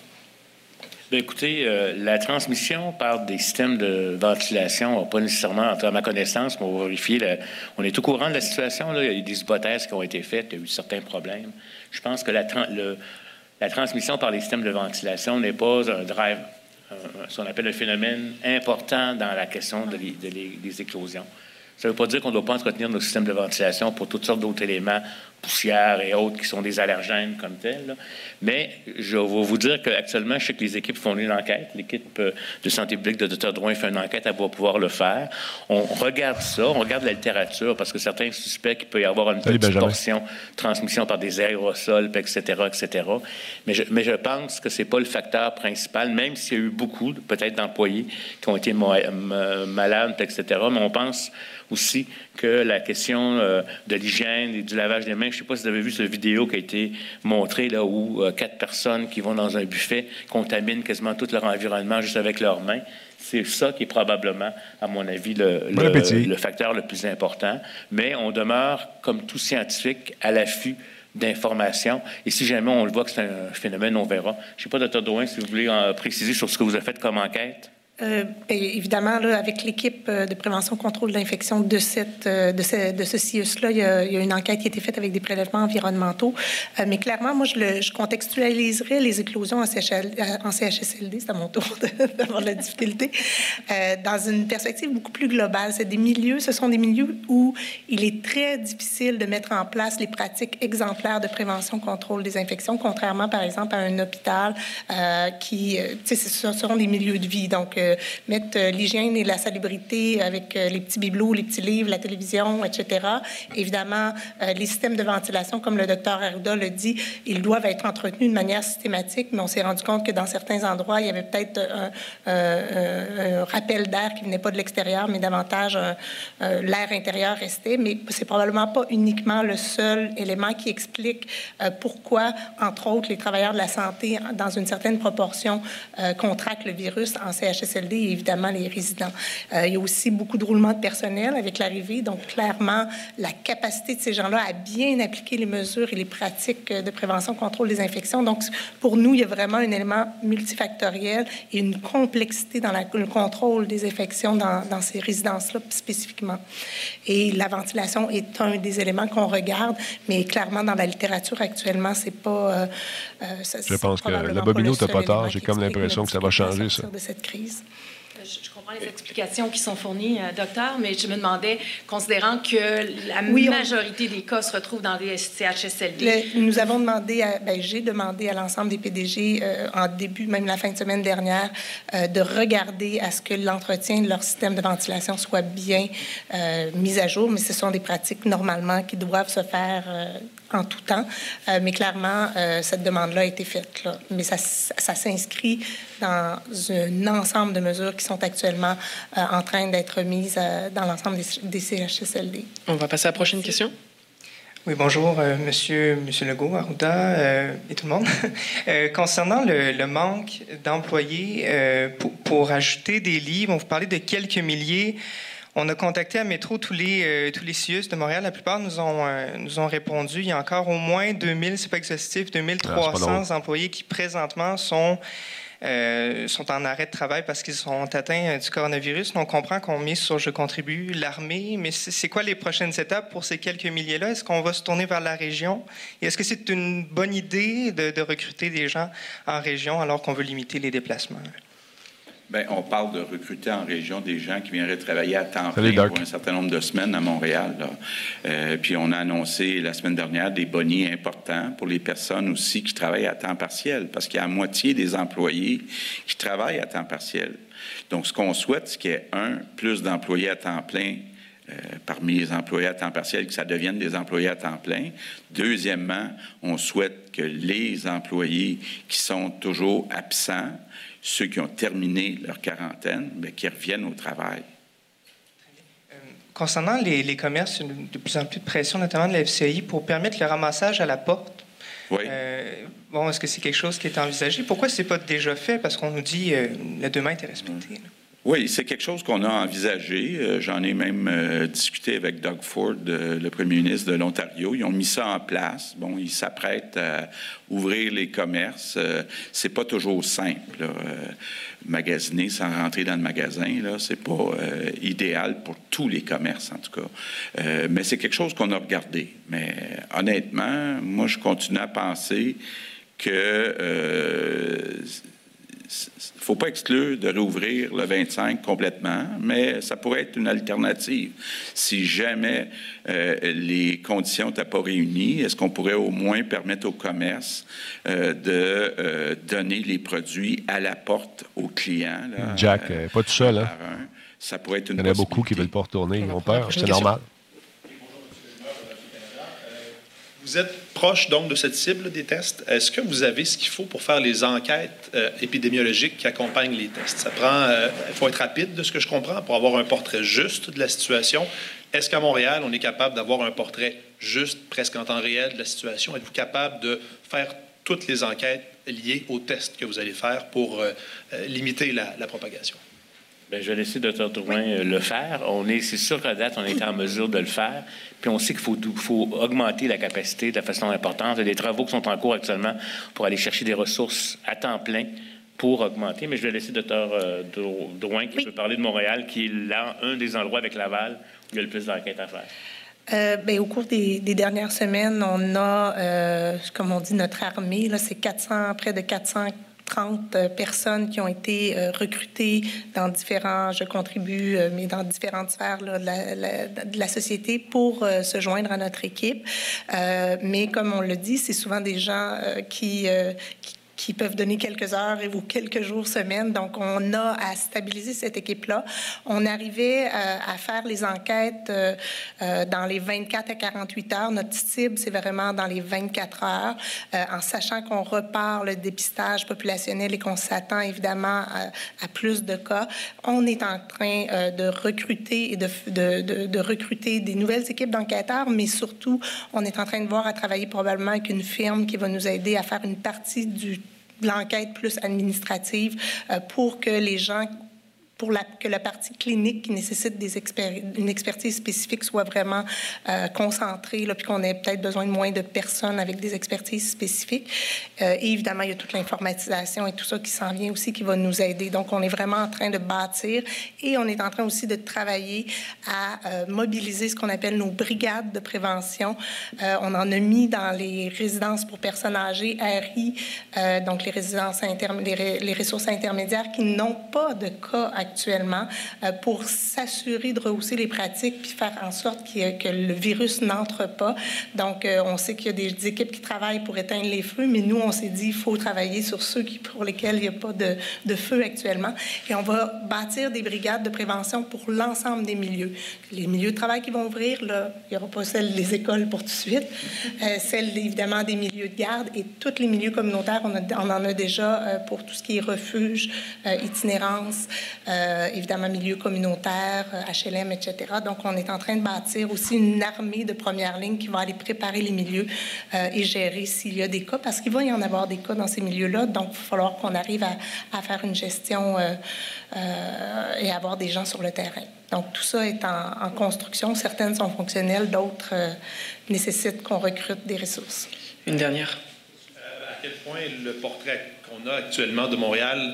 Écoutez, euh, la transmission par des systèmes de ventilation n'a pas nécessairement, à ma connaissance, mais on va vérifier. on est au courant de la situation. Il y a eu des hypothèses qui ont été faites, il y a eu certains problèmes. Je pense que la, la transmission par les systèmes de ventilation n'est pas un drive, ce qu'on appelle un phénomène important dans la question des éclosions. Ça ne veut pas dire qu'on ne doit pas entretenir nos systèmes de ventilation pour toutes sortes d'autres éléments poussière et autres qui sont des allergènes comme tels. Mais je vais vous dire qu'actuellement, je sais que les équipes font une enquête. L'équipe euh, de santé publique de Dr. Drouin fait une enquête, elle va pouvoir le faire. On regarde ça, on regarde la littérature parce que certains suspectent qu'il peut y avoir une petite portion de transmission par des aérosols, etc., etc. Mais je, mais je pense que c'est pas le facteur principal, même s'il y a eu beaucoup, peut-être, d'employés qui ont été malades, etc. Mais on pense aussi que la question euh, de l'hygiène et du lavage des mains, je ne sais pas si vous avez vu cette vidéo qui a été montrée là où euh, quatre personnes qui vont dans un buffet contaminent quasiment tout leur environnement juste avec leurs mains. C'est ça qui est probablement, à mon avis, le, le, facteur le plus important. Mais on demeure, comme tout scientifique, à l'affût d'informations. Et si jamais on le voit que c'est un phénomène, on verra. Je ne sais pas, Dr. Drouin, si vous voulez en préciser sur ce que vous avez fait comme enquête. Euh, évidemment, là, avec l'équipe euh, de prévention contrôle de l'infection de, cette, euh, de ce, de ce CIUS-là, il, y a une enquête qui a été faite avec des prélèvements environnementaux. Mais clairement, moi, je, le, contextualiserais les éclosions en, CHSLD, c'est à mon tour (laughs) d'avoir la difficulté, dans une perspective beaucoup plus globale. C'est des milieux, ce sont des milieux où il est très difficile de mettre en place les pratiques exemplaires de prévention contrôle des infections, contrairement, par exemple, à un hôpital qui, ce seront des milieux de vie. Donc, mettre euh, l'hygiène et la salubrité avec euh, les petits bibelots, les petits livres, la télévision, etc. Évidemment, euh, les systèmes de ventilation, comme le docteur Arruda le dit, ils doivent être entretenus de manière systématique, mais on s'est rendu compte que dans certains endroits, il y avait peut-être un, rappel d'air qui venait pas de l'extérieur, mais davantage l'air intérieur restait. Mais c'est probablement pas uniquement le seul élément qui explique pourquoi, entre autres, les travailleurs de la santé, dans une certaine proportion, contractent le virus en CHSLD et évidemment les résidents. Euh, il y a aussi beaucoup de roulement de personnel avec l'arrivée, donc clairement la capacité de ces gens-là à bien appliquer les mesures et les pratiques de prévention, contrôle des infections. Donc pour nous, il y a vraiment un élément multifactoriel et une complexité dans la, le contrôle des infections dans, dans ces résidences-là spécifiquement. Et la ventilation est un des éléments qu'on regarde, mais clairement dans la littérature actuellement, c'est pas. Euh, euh ça, Je pense que la Bobino, t'as pas tard. J'ai comme l'impression que ça va changer ça. De cette crise. Je, comprends les explications qui sont fournies, euh, docteur, mais je me demandais, considérant que la majorité des cas se retrouvent dans des CHSLD. nous avons demandé, ben, j'ai demandé à l'ensemble des PDG euh, en début, même la fin de semaine dernière, euh, de regarder à ce que l'entretien de leur système de ventilation soit bien mis à jour, mais ce sont des pratiques normalement qui doivent se faire en tout temps. Euh, mais clairement, euh, cette demande-là a été faite. Là. Mais ça, ça s'inscrit dans un ensemble de mesures qui sont actuellement euh, en train d'être mises dans l'ensemble des, des, CHSLD. On va passer à la prochaine question. Oui, bonjour, monsieur, monsieur Legault, Arruda et tout le monde. (laughs) concernant le, le manque d'employés pour, pour, ajouter des lits, on vous parler de quelques milliers. On a contacté à Métro tous les, euh, tous les CIUS de Montréal. La plupart nous ont, euh, nous ont répondu. Il y a encore au moins 2000, c'est pas exhaustif, 2300 ah, employés qui présentement sont, euh, sont en arrêt de travail parce qu'ils sont atteints du coronavirus. on comprend qu'on mise sur Je contribue, l'armée, mais c'est quoi les prochaines étapes pour ces quelques milliers-là? Est-ce qu'on va se tourner vers la région? Et est-ce que c'est une bonne idée de, de recruter des gens en région alors qu'on veut limiter les déplacements? Bien, on parle de recruter en région des gens qui viendraient travailler à temps plein pour un certain nombre de semaines à Montréal. Euh, puis on a annoncé la semaine dernière des bonnets importants pour les personnes aussi qui travaillent à temps partiel, parce qu'il y a la moitié des employés qui travaillent à temps partiel. Donc, ce qu'on souhaite, c'est qu'il y ait, un, plus d'employés à temps plein euh, parmi les employés à temps partiel, que ça devienne des employés à temps plein. Deuxièmement, on souhaite que les employés qui sont toujours absents ceux qui ont terminé leur quarantaine, mais qui reviennent au travail. Concernant les, les commerces, il y a de plus en plus de pression, notamment de la FCI, pour permettre le ramassage à la porte. Oui. Euh, bon, est-ce que c'est quelque chose qui est envisagé? Pourquoi ce n'est pas déjà fait? Parce qu'on nous dit que euh, la demande est respectée. Oui, c'est quelque chose qu'on a envisagé. Euh, j'en ai même euh, discuté avec Doug Ford, euh, le premier ministre de l'Ontario. Ils ont mis ça en place. Bon, ils s'apprêtent à ouvrir les commerces. c'est pas toujours simple. magasiner sans rentrer dans le magasin, là, c'est pas idéal pour tous les commerces en tout cas. mais c'est quelque chose qu'on a regardé. Mais honnêtement, moi, je continue à penser que ne faut pas exclure de réouvrir le 25 complètement, mais ça pourrait être une alternative. Si jamais euh, les conditions n'étaient pas réunies, est-ce qu'on pourrait au moins permettre au commerce euh, de euh, donner les produits à la porte aux clients? Jack, pas tout seul. Hein? Ça pourrait être une Il y en a beaucoup qui ne veulent pas retourner, ils ont peur, c'est normal. Vous êtes proche donc de cette cible des tests. Est-ce que vous avez ce qu'il faut pour faire les enquêtes euh, épidémiologiques qui accompagnent les tests? Ça prend, euh, il faut être rapide de ce que je comprends pour avoir un portrait juste de la situation. Est-ce qu'à Montréal, on est capable d'avoir un portrait juste, presque en temps réel de la situation? Êtes-vous capable de faire toutes les enquêtes liées aux tests que vous allez faire pour euh, limiter la propagation? Bien, je vais laisser Dr. Drouin euh, le faire. On est, c'est sûr qu'à date, on est en mesure de le faire. Puis on sait qu'il faut, faut, augmenter la capacité de la façon importante. Il y a des travaux qui sont en cours actuellement pour aller chercher des ressources à temps plein pour augmenter. Mais je vais laisser Dr. Euh, Drouin qui peut parler de Montréal, qui est là, un des endroits avec Laval où il y a le plus d'enquêtes à faire. Euh, ben, au cours des, dernières semaines, on a, euh, comme on dit, notre armée. Là, c'est 400, près de 400 30 euh, personnes qui ont été euh, recrutées dans différents, je contribue, euh, mais dans différentes sphères de, la, société pour se joindre à notre équipe. mais comme on le dit, c'est souvent des gens qui, qui qui peuvent donner quelques heures et ou quelques jours, semaines. Donc, on a à stabiliser cette équipe-là. On arrivait euh, à faire les enquêtes euh, euh, dans les 24 à 48 heures. Notre cible, c'est vraiment dans les 24 heures, en sachant qu'on repart le dépistage populationnel et qu'on s'attend évidemment à, plus de cas. On est en train de recruter et de, recruter des nouvelles équipes d'enquêteurs, mais surtout, on est en train de voir à travailler probablement avec une firme qui va nous aider à faire une partie du l'enquête plus administrative euh, pour que les gens pour que la partie clinique qui nécessite une expertise spécifique soit vraiment euh, concentrée, puis qu'on ait peut-être besoin de moins de personnes avec des expertises spécifiques. Euh, et évidemment, il y a toute l'informatisation et tout ça qui s'en vient aussi qui va nous aider. Donc, on est vraiment en train de bâtir et on est en train aussi de travailler à euh, mobiliser ce qu'on appelle nos brigades de prévention. On en a mis dans les résidences pour personnes âgées, RI, donc les résidences les, les ressources intermédiaires qui n'ont pas de cas actuellement euh, pour s'assurer de rehausser les pratiques puis faire en sorte que le virus n'entre pas. Donc, euh, on sait qu'il y a des, équipes qui travaillent pour éteindre les feux, mais nous, on s'est dit qu'il faut travailler sur ceux pour lesquels il n'y a pas de, de, feu actuellement. Et on va bâtir des brigades de prévention pour l'ensemble des milieux. Les milieux de travail qui vont ouvrir, là, il n'y aura pas celles des écoles pour tout de suite, euh, celles évidemment des milieux de garde et tous les milieux communautaires, on, on en a déjà pour tout ce qui est refuge, itinérance, euh, évidemment milieu communautaire, HLM, etc. Donc, on est en train de bâtir aussi une armée de première ligne qui va aller préparer les milieux euh, et gérer s'il y a des cas, parce qu'il va y en avoir des cas dans ces milieux-là. Donc, il va falloir qu'on arrive à, faire une gestion euh, et avoir des gens sur le terrain. Donc, tout ça est en, en construction. Certaines sont fonctionnelles, d'autres nécessitent qu'on recrute des ressources. Une dernière. à quel point le portrait qu'on a actuellement de Montréal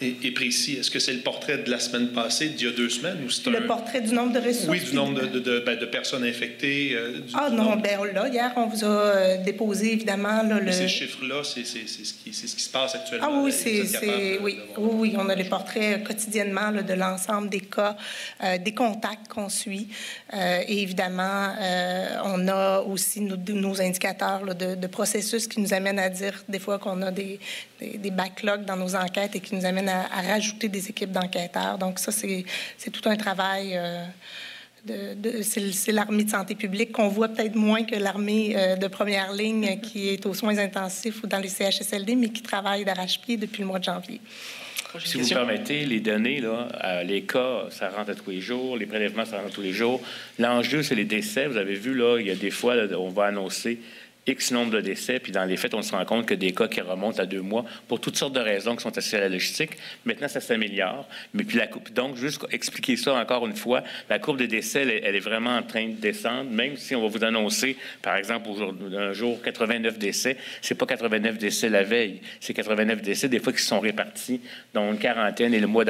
est, précis. Est-ce que c'est le portrait de la semaine passée, d'il y a deux semaines, ou c'est Le portrait du nombre de ressources? Oui, du nombre de, de, ben, de personnes infectées. Euh, ah non, ben là, hier, on vous a euh, déposé, évidemment... Là, le... Ces chiffres-là, c'est ce, qui, ce qui se passe actuellement. Ah oui, c'est... Oui, oui, on a les portraits euh, quotidiennement là, de l'ensemble des cas, des contacts qu'on suit. et évidemment, on a aussi nos, nos indicateurs là, de, processus qui nous amènent à dire des fois qu'on a des, des, des backlogs dans nos enquêtes et qui nous amènent à à, rajouter des équipes d'enquêteurs. Donc ça, c'est tout un travail. Euh, de, c'est l'armée de santé publique qu'on voit peut-être moins que l'armée euh, de première ligne qui est aux soins intensifs ou dans les CHSLD, mais qui travaille d'arrache-pied depuis le mois de janvier. Si vous permettez, les données, là, euh, les cas, ça rentre à tous les jours, les prélèvements, ça rentre tous les jours. L'enjeu, c'est les décès. Vous avez vu, là, il y a des fois, on va annoncer X nombre de décès, puis dans les faits, on se rend compte que des cas qui remontent à deux mois, pour toutes sortes de raisons qui sont associées à la logistique, maintenant, ça s'améliore. Mais puis la coupe, donc, juste expliquer ça encore une fois, la courbe des décès, elle, est vraiment en train de descendre, même si on va vous annoncer, par exemple, un jour, 89 décès, c'est pas 89 décès la veille, c'est 89 décès des fois qui sont répartis dans une quarantaine et le mois,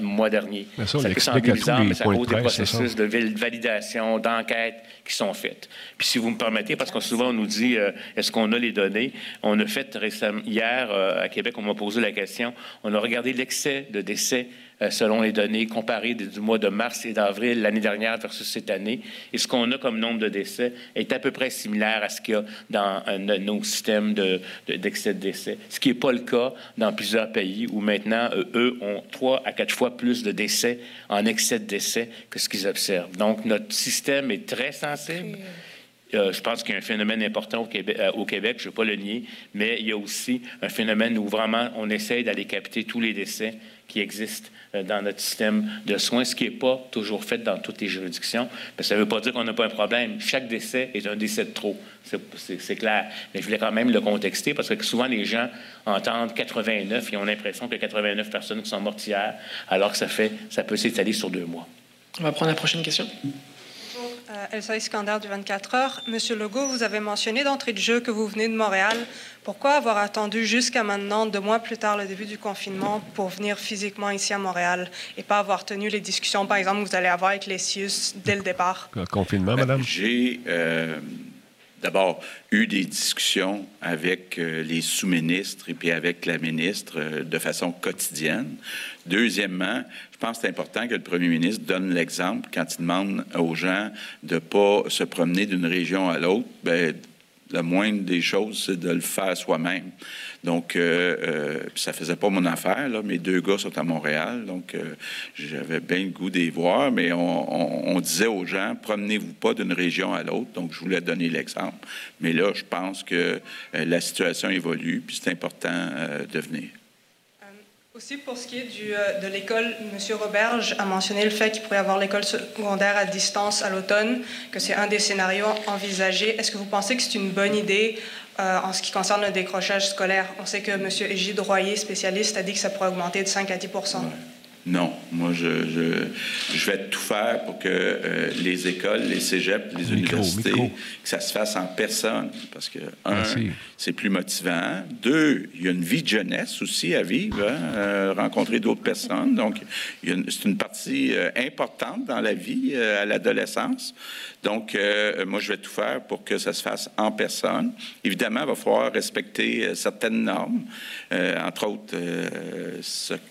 mois dernier. ça, ça peut sembler bizarre, mais ça cause des processus de validation, d'enquête qui sont faites. Puis si vous me permettez, parce que souvent on nous dit dit est-ce qu'on a les données? On a fait récemment hier à Québec, on m'a posé la question. On a regardé l'excès de décès euh, selon les données comparées du mois de mars et d'avril l'année dernière versus cette année. Et ce qu'on a comme nombre de décès est à peu près similaire à ce qu'il y a dans nos systèmes d'excès de, décès, ce qui n'est pas le cas dans plusieurs pays où maintenant, euh, eux ont trois à quatre fois plus de décès en excès de décès que ce qu'ils observent. Donc, notre système est très sensible. Euh, je pense qu'il y a un phénomène important au Québec, Québec je ne vais pas le nier, mais il y a aussi un phénomène où vraiment on essaye d'aller capter tous les décès qui existent euh, dans notre système de soins, ce qui n'est pas toujours fait dans toutes les juridictions. Ça ne veut pas dire qu'on n'a pas un problème. Chaque décès est un décès de trop. C'est clair. Mais je voulais quand même le contexter parce que souvent les gens entendent 89 et ont l'impression que 89 personnes sont mortes hier, alors que ça, fait, ça peut s'étaler sur deux mois. On va prendre la prochaine question. Euh, Elsa Iskander du 24 heures. Monsieur Legault, vous avez mentionné d'entrée de jeu que vous venez de Montréal. Pourquoi avoir attendu jusqu'à maintenant, deux mois plus tard, le début du confinement, pour venir physiquement ici à Montréal et pas avoir tenu les discussions, par exemple, que vous allez avoir avec les CIUS dès le départ? Confinement, madame? J'ai euh, d'abord eu des discussions avec euh, les sous-ministres et puis avec la ministre de façon quotidienne. Deuxièmement, je pense que c'est important que le premier ministre donne l'exemple quand il demande aux gens de ne pas se promener d'une région à l'autre. Bien, la moindre des choses, c'est de le faire soi-même. Donc, euh, euh, ça faisait pas mon affaire. Mes deux gars sont à Montréal, donc euh, j'avais bien le goût d'y voir, mais on, on disait aux gens, promenez-vous pas d'une région à l'autre. Donc, je voulais donner l'exemple. Mais là, je pense que la situation évolue, puis c'est important de venir. Aussi, pour ce qui est euh, de l'école, M. Roberge a mentionné le fait qu'il pourrait y avoir l'école secondaire à distance à l'automne, que c'est un des scénarios envisagés. Est-ce que vous pensez que c'est une bonne idée euh, en ce qui concerne le décrochage scolaire? On sait que M. Égide Royer, spécialiste, a dit que ça pourrait augmenter de 5 à 10 non, moi, je, je, je, vais tout faire pour que euh, les écoles, les cégeps, les universités, que ça se fasse en personne. Parce que, un, c'est plus motivant. Deux, il y a une vie de jeunesse aussi à vivre, hein, euh, rencontrer d'autres personnes. Donc, c'est une partie euh, importante dans la vie à l'adolescence. Donc, moi, je vais tout faire pour que ça se fasse en personne. Évidemment, il va falloir respecter certaines normes, entre autres,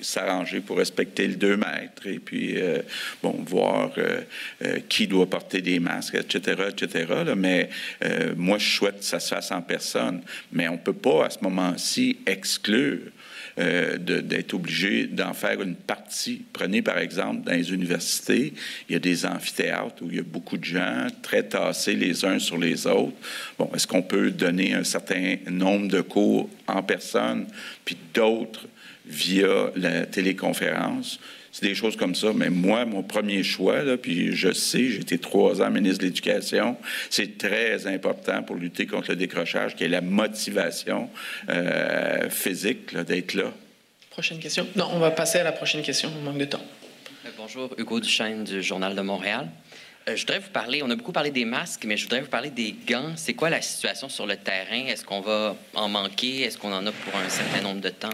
s'arranger pour respecter le 2 mètres et puis, euh, bon, voir euh, euh, qui doit porter des masques, etc., etc. Mais moi, je souhaite que ça se fasse en personne. Mais on ne peut pas, à ce moment-ci, exclure d'être obligé d'en faire une partie. Prenez par exemple dans les universités, il y a des amphithéâtres où il y a beaucoup de gens très tassés les uns sur les autres. Bon, est-ce qu'on peut donner un certain nombre de cours en personne, puis d'autres via la téléconférence. C'est des choses comme ça. Mais moi, mon premier choix, là, puis je sais, j'ai été trois ans ministre de l'Éducation, c'est très important pour lutter contre le décrochage, qui est la motivation euh, physique d'être là. Prochaine question. Non, on va passer à la prochaine question. On manque de temps. Euh, bonjour, Hugo Duchesne du Journal de Montréal. Euh, je voudrais vous parler, on a beaucoup parlé des masques, mais je voudrais vous parler des gants. C'est quoi la situation sur le terrain? Est-ce qu'on va en manquer? Est-ce qu'on en a pour un certain nombre de temps?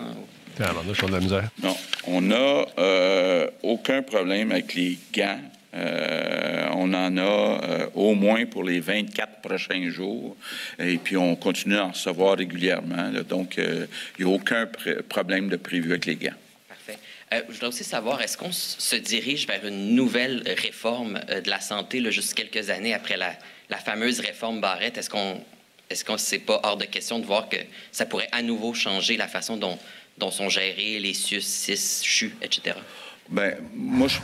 Non, on n'a euh, aucun problème avec les gants. Euh, on en a euh, au moins pour les 24 prochains jours. Et puis, on continue à en recevoir régulièrement. donc, il n'y a aucun problème de prévu avec les gants. Parfait. je voudrais aussi savoir, est-ce qu'on se dirige vers une nouvelle réforme de la santé, là, juste quelques années après la, la fameuse réforme Barrette? Est-ce qu'on est-ce qu'on c'est pas hors de question de voir que ça pourrait à nouveau changer la façon dont dont sont gérés les CIUS, CIS, CHU, etc. Bien, moi, je suis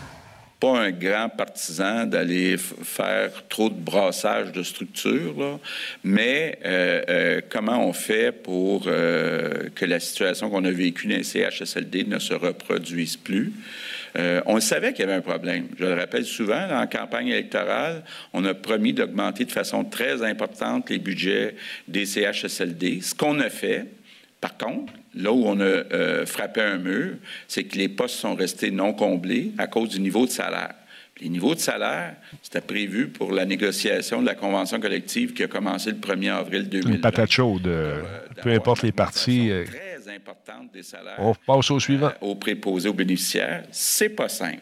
pas un grand partisan d'aller faire trop de brassage de structures, mais euh, euh, comment on fait pour euh, que la situation qu'on a vécue dans les CHSLD ne se reproduise plus? on savait qu'il y avait un problème. Je le rappelle souvent, en campagne électorale, on a promis d'augmenter de façon très importante les budgets des CHSLD, ce qu'on a fait. Par contre, là où on a euh, frappé un mur, c'est que les postes sont restés non comblés à cause du niveau de salaire. Les niveaux de salaire, c'était prévu pour la négociation de la convention collective qui a commencé le 1er avril 2020. Une patate chaude. Euh, peu importe les parties. Euh, très importante des salaires. On passe au suivant. aux préposés aux bénéficiaires. C'est pas simple.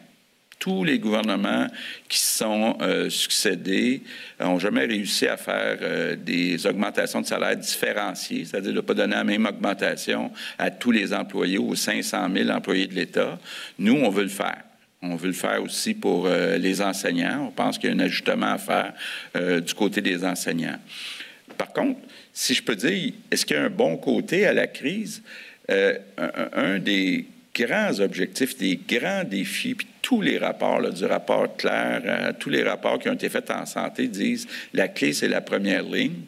Tous les gouvernements qui sont euh, succédés n'ont jamais réussi à faire euh, des augmentations de salaire différenciées, c'est-à-dire de ne pas donner la même augmentation à tous les employés, aux 500 000 employés de l'État. Nous, on veut le faire. On veut le faire aussi pour euh, les enseignants. On pense qu'il y a un ajustement à faire du côté des enseignants. Par contre, si je peux dire, est-ce qu'il y a un bon côté à la crise? un, des grands objectifs, des grands défis, puis tous les rapports, du rapport clair, euh, tous les rapports qui ont été faits en santé disent la clé, c'est la première ligne.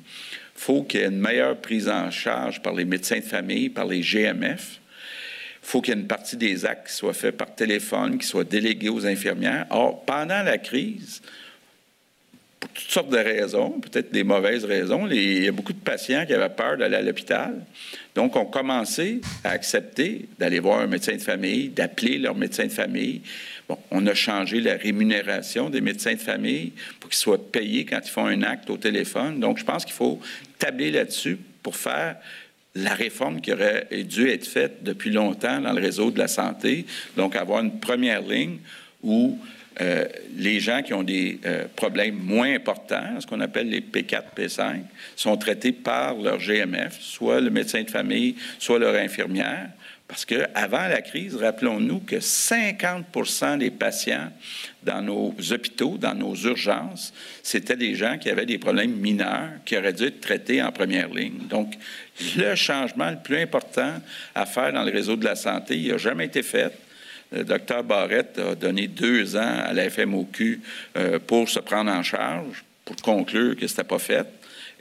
Il faut qu'il y ait une meilleure prise en charge par les médecins de famille, par les GMF. Il faut qu'il y ait une partie des actes qui soient faits par téléphone, qui soient délégués aux infirmières. Or, pendant la crise, pour toutes sortes de raisons, peut-être des mauvaises raisons. il y a beaucoup de patients qui avaient peur d'aller à l'hôpital. Donc, ont commencé à accepter d'aller voir un médecin de famille, d'appeler leur médecin de famille. Bon, on a changé la rémunération des médecins de famille pour qu'ils soient payés quand ils font un acte au téléphone. Donc, je pense qu'il faut tabler là-dessus pour faire la réforme qui aurait dû être faite depuis longtemps dans le réseau de la santé. Donc, avoir une première ligne où euh, les gens qui ont des euh, problèmes moins importants, ce qu'on appelle les P4, P5, sont traités par leur GMF, soit le médecin de famille, soit leur infirmière. Parce qu'avant la crise, rappelons-nous que 50% des patients dans nos hôpitaux, dans nos urgences, c'était des gens qui avaient des problèmes mineurs qui auraient dû être traités en première ligne. Donc, le changement le plus important à faire dans le réseau de la santé, il n'a jamais été fait. Le docteur Barrette a donné deux ans à la FMOQ euh, pour se prendre en charge, pour conclure que ce n'était pas fait.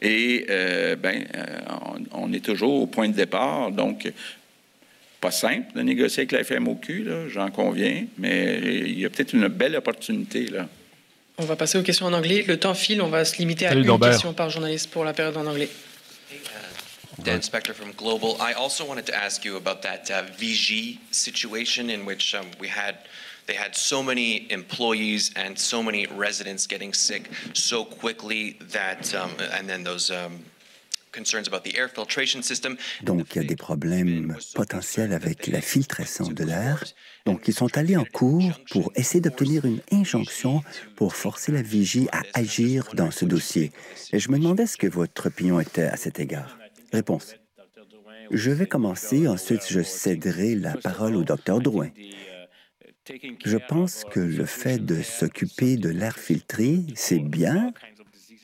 Et euh, ben, euh, on, est toujours au point de départ. Donc, pas simple de négocier avec la FMOQ, j'en conviens, mais il y a peut-être une belle opportunité. Là. On va passer aux questions en anglais. Le temps file, on va se limiter à une question par journaliste pour la période en anglais. Dan Spector from Global. I also wanted to ask you about that uh, VG situation in which um, we had they had so many employees and so many residents getting sick so quickly that um, and then those um, Donc, il y a des problèmes potentiels avec la filtration de l'air. Donc, ils sont allés en cours pour essayer d'obtenir une injonction pour forcer la vigie à agir dans ce dossier. Et je me demandais ce que votre opinion était à cet égard. Réponse. Je vais commencer, ensuite je céderai la parole au docteur Drouin. Je pense que le fait de s'occuper de l'air filtré, c'est bien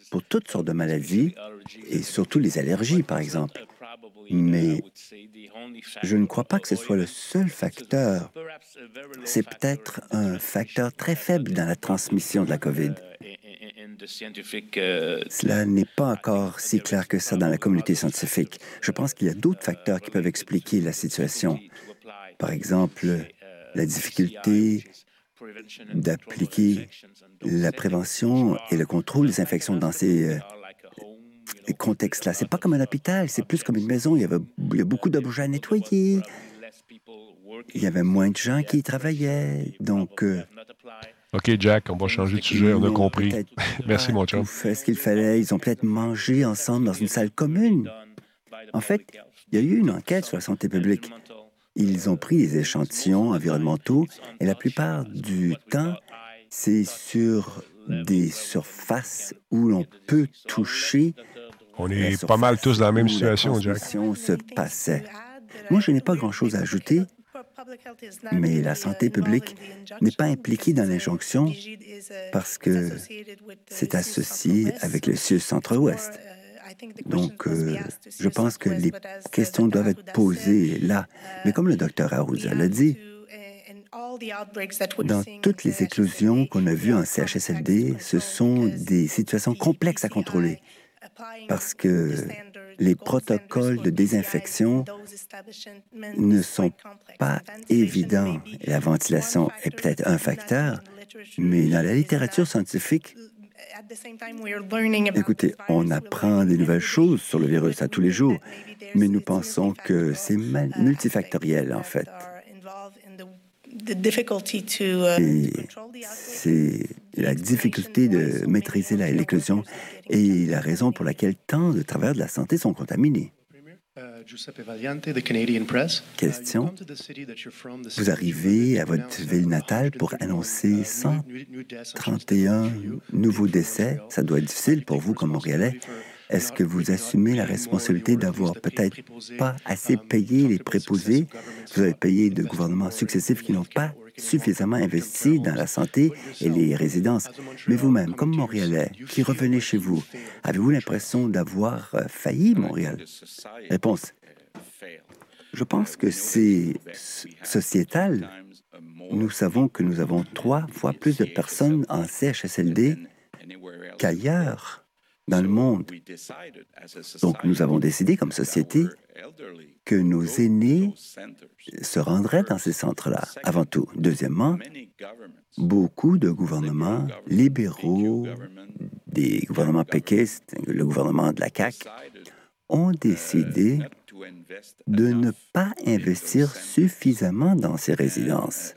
pour toutes sortes de maladies et surtout les allergies, par exemple. Mais je ne crois pas que ce soit le seul facteur. C'est peut-être un facteur très faible dans la transmission de la COVID. Cela n'est pas encore si clair que ça dans la communauté scientifique. Je pense qu'il y a d'autres facteurs qui peuvent expliquer la situation. Par exemple, la difficulté d'appliquer la prévention et le contrôle des infections dans ces euh, contextes-là. C'est pas comme un hôpital, c'est plus comme une maison. Il y avait beaucoup d'objets à nettoyer. Il y avait moins de gens qui y travaillaient. Donc, euh, OK, Jack, on va changer de sujet, on a compris. (laughs) Merci, mon chum. fait ce qu'il fallait. Ils ont peut-être mangé ensemble dans une salle commune. En fait, il y a eu une enquête sur la santé publique. Ils ont pris des échantillons environnementaux et la plupart du temps, c'est sur des surfaces où l'on peut toucher. On est pas mal tous dans la même situation, Jack. se passait. Moi, je n'ai pas grand-chose à ajouter. Mais la santé publique n'est pas impliquée dans l'injonction parce que c'est associé avec le CIUS Centre-Ouest. Donc, euh, je pense que les questions doivent être posées là. Mais comme le docteur Arruza l'a dit, dans toutes les éclosions qu'on a vues en CHSLD, ce sont des situations complexes à contrôler parce que les protocoles de désinfection ne sont pas évidents. La ventilation est peut-être un facteur, mais dans la littérature scientifique, écoutez, on apprend des nouvelles choses sur le virus à tous les jours, mais nous pensons que c'est multifactoriel en fait. Uh, c'est la difficulté de maîtriser l'éclosion et la raison pour laquelle tant de travailleurs de la santé sont contaminés. Uh, Question? Vous arrivez à votre ville natale pour annoncer 131 nouveaux décès. Ça doit être difficile pour vous comme Montréalais. Est-ce que vous assumez la responsabilité d'avoir peut-être pas assez payé les préposés? Vous avez payé de gouvernements successifs qui n'ont pas suffisamment investi dans la santé et les résidences. Mais vous-même, comme Montréalais, qui revenez chez vous, avez-vous l'impression d'avoir euh, failli Montréal? Réponse. Je pense que c'est sociétal. Nous savons que nous avons trois fois plus de personnes en CHSLD qu'ailleurs dans le monde. Donc nous avons décidé comme société que nos aînés se rendraient dans ces centres-là, avant tout. Deuxièmement, beaucoup de gouvernements libéraux, des gouvernements péquistes, le gouvernement de la CAQ, ont décidé de ne pas investir suffisamment dans ces résidences.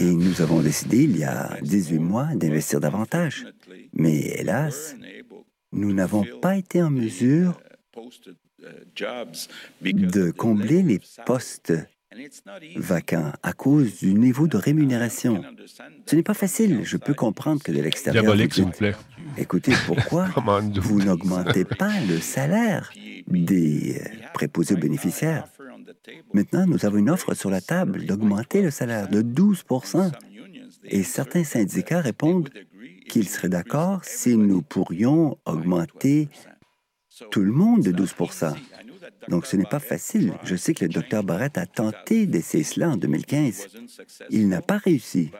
Et nous avons décidé, il y a 18 mois, d'investir davantage. Mais hélas, nous n'avons pas été en mesure de combler les postes vacants à cause du niveau de rémunération. Ce n'est pas facile. Je peux comprendre que de l'extérieur... Diabolique, s'il vous plaît. Écoutez, pourquoi (laughs) vous n'augmentez pas le salaire des préposés aux bénéficiaires? Maintenant, nous avons une offre sur la table d'augmenter le salaire de 12% et certains syndicats répondent qu'ils seraient d'accord si nous pourrions augmenter tout le monde de 12% donc, ce n'est pas facile. Je sais que le docteur Barrett a tenté d'essayer cela en 2015. Il n'a pas réussi.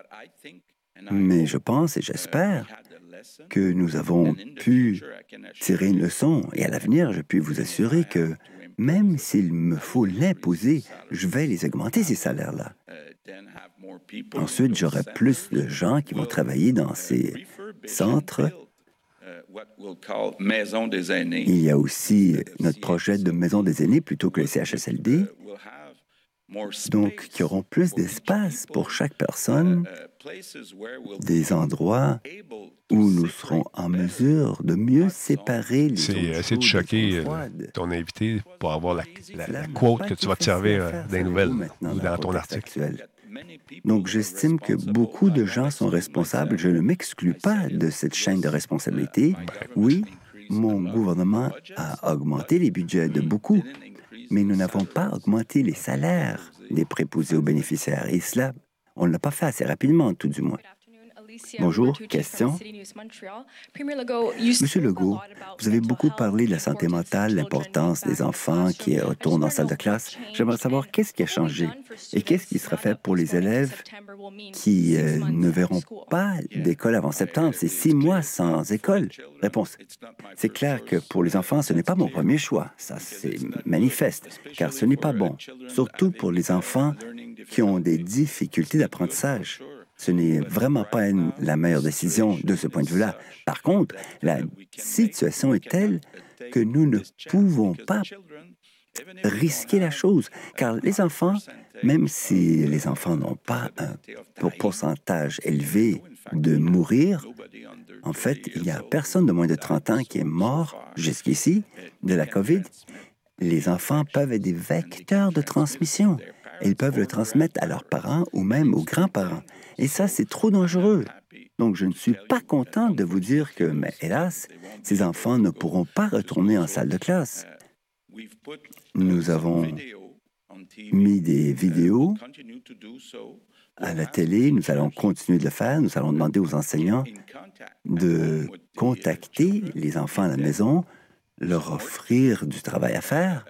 Mais je pense et j'espère que nous avons pu tirer une leçon. Et à l'avenir, je puis vous assurer que même s'il me faut l'imposer, je vais les augmenter, ces salaires-là. Ensuite, j'aurai plus de gens qui vont travailler dans ces centres. Il y a aussi notre projet de maison des aînés plutôt que les CHSLD, donc qui auront plus d'espace pour chaque personne, des endroits où nous serons en mesure de mieux séparer les C'est essayer de choquer euh, ton invité pour avoir la, la, quote que tu vas te servir euh, des nouvelles ou dans ton article. Donc, j'estime que beaucoup de gens sont responsables. Je ne m'exclus pas de cette chaîne de responsabilité. Oui, mon gouvernement a augmenté les budgets de beaucoup, mais nous n'avons pas augmenté les salaires des préposés aux bénéficiaires. Et cela, on ne l'a pas fait assez rapidement, tout du moins. Bonjour, question. Monsieur Legault, vous avez beaucoup parlé de la santé mentale, l'importance des enfants qui retournent en salle de classe. J'aimerais savoir qu'est-ce qui a changé et qu'est-ce qui sera fait pour les élèves qui euh, ne verront pas d'école avant septembre. C'est six mois sans école. Réponse. C'est clair que pour les enfants, ce n'est pas mon premier choix. Ça, c'est manifeste, car ce n'est pas bon, surtout pour les enfants qui ont des difficultés d'apprentissage. Ce n'est vraiment pas la meilleure décision de ce point de vue-là. Par contre, la situation est telle que nous ne pouvons pas risquer la chose, car les enfants, même si les enfants n'ont pas un pourcentage élevé de mourir, en fait, il n'y a personne de moins de 30 ans qui est mort jusqu'ici de la COVID. Les enfants peuvent être des vecteurs de transmission. Ils peuvent le transmettre à leurs parents ou même aux grands-parents. Et ça, c'est trop dangereux. Donc, je ne suis pas content de vous dire que, mais hélas, ces enfants ne pourront pas retourner en salle de classe. Nous avons mis des vidéos à la télé, nous allons continuer de le faire, nous allons demander aux enseignants de contacter les enfants à la maison, leur offrir du travail à faire.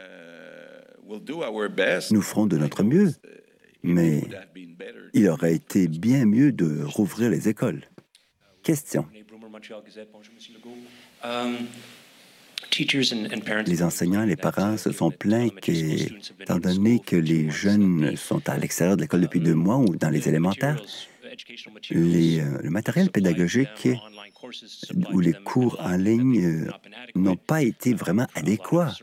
Nous ferons de notre mieux, mais il aurait été bien mieux de rouvrir les écoles. Question. Les enseignants et les parents se sont plaints étant donné que les jeunes sont à l'extérieur de l'école depuis deux mois ou dans les élémentaires, euh, le matériel pédagogique ou les cours en ligne euh, n'ont pas été vraiment adéquats.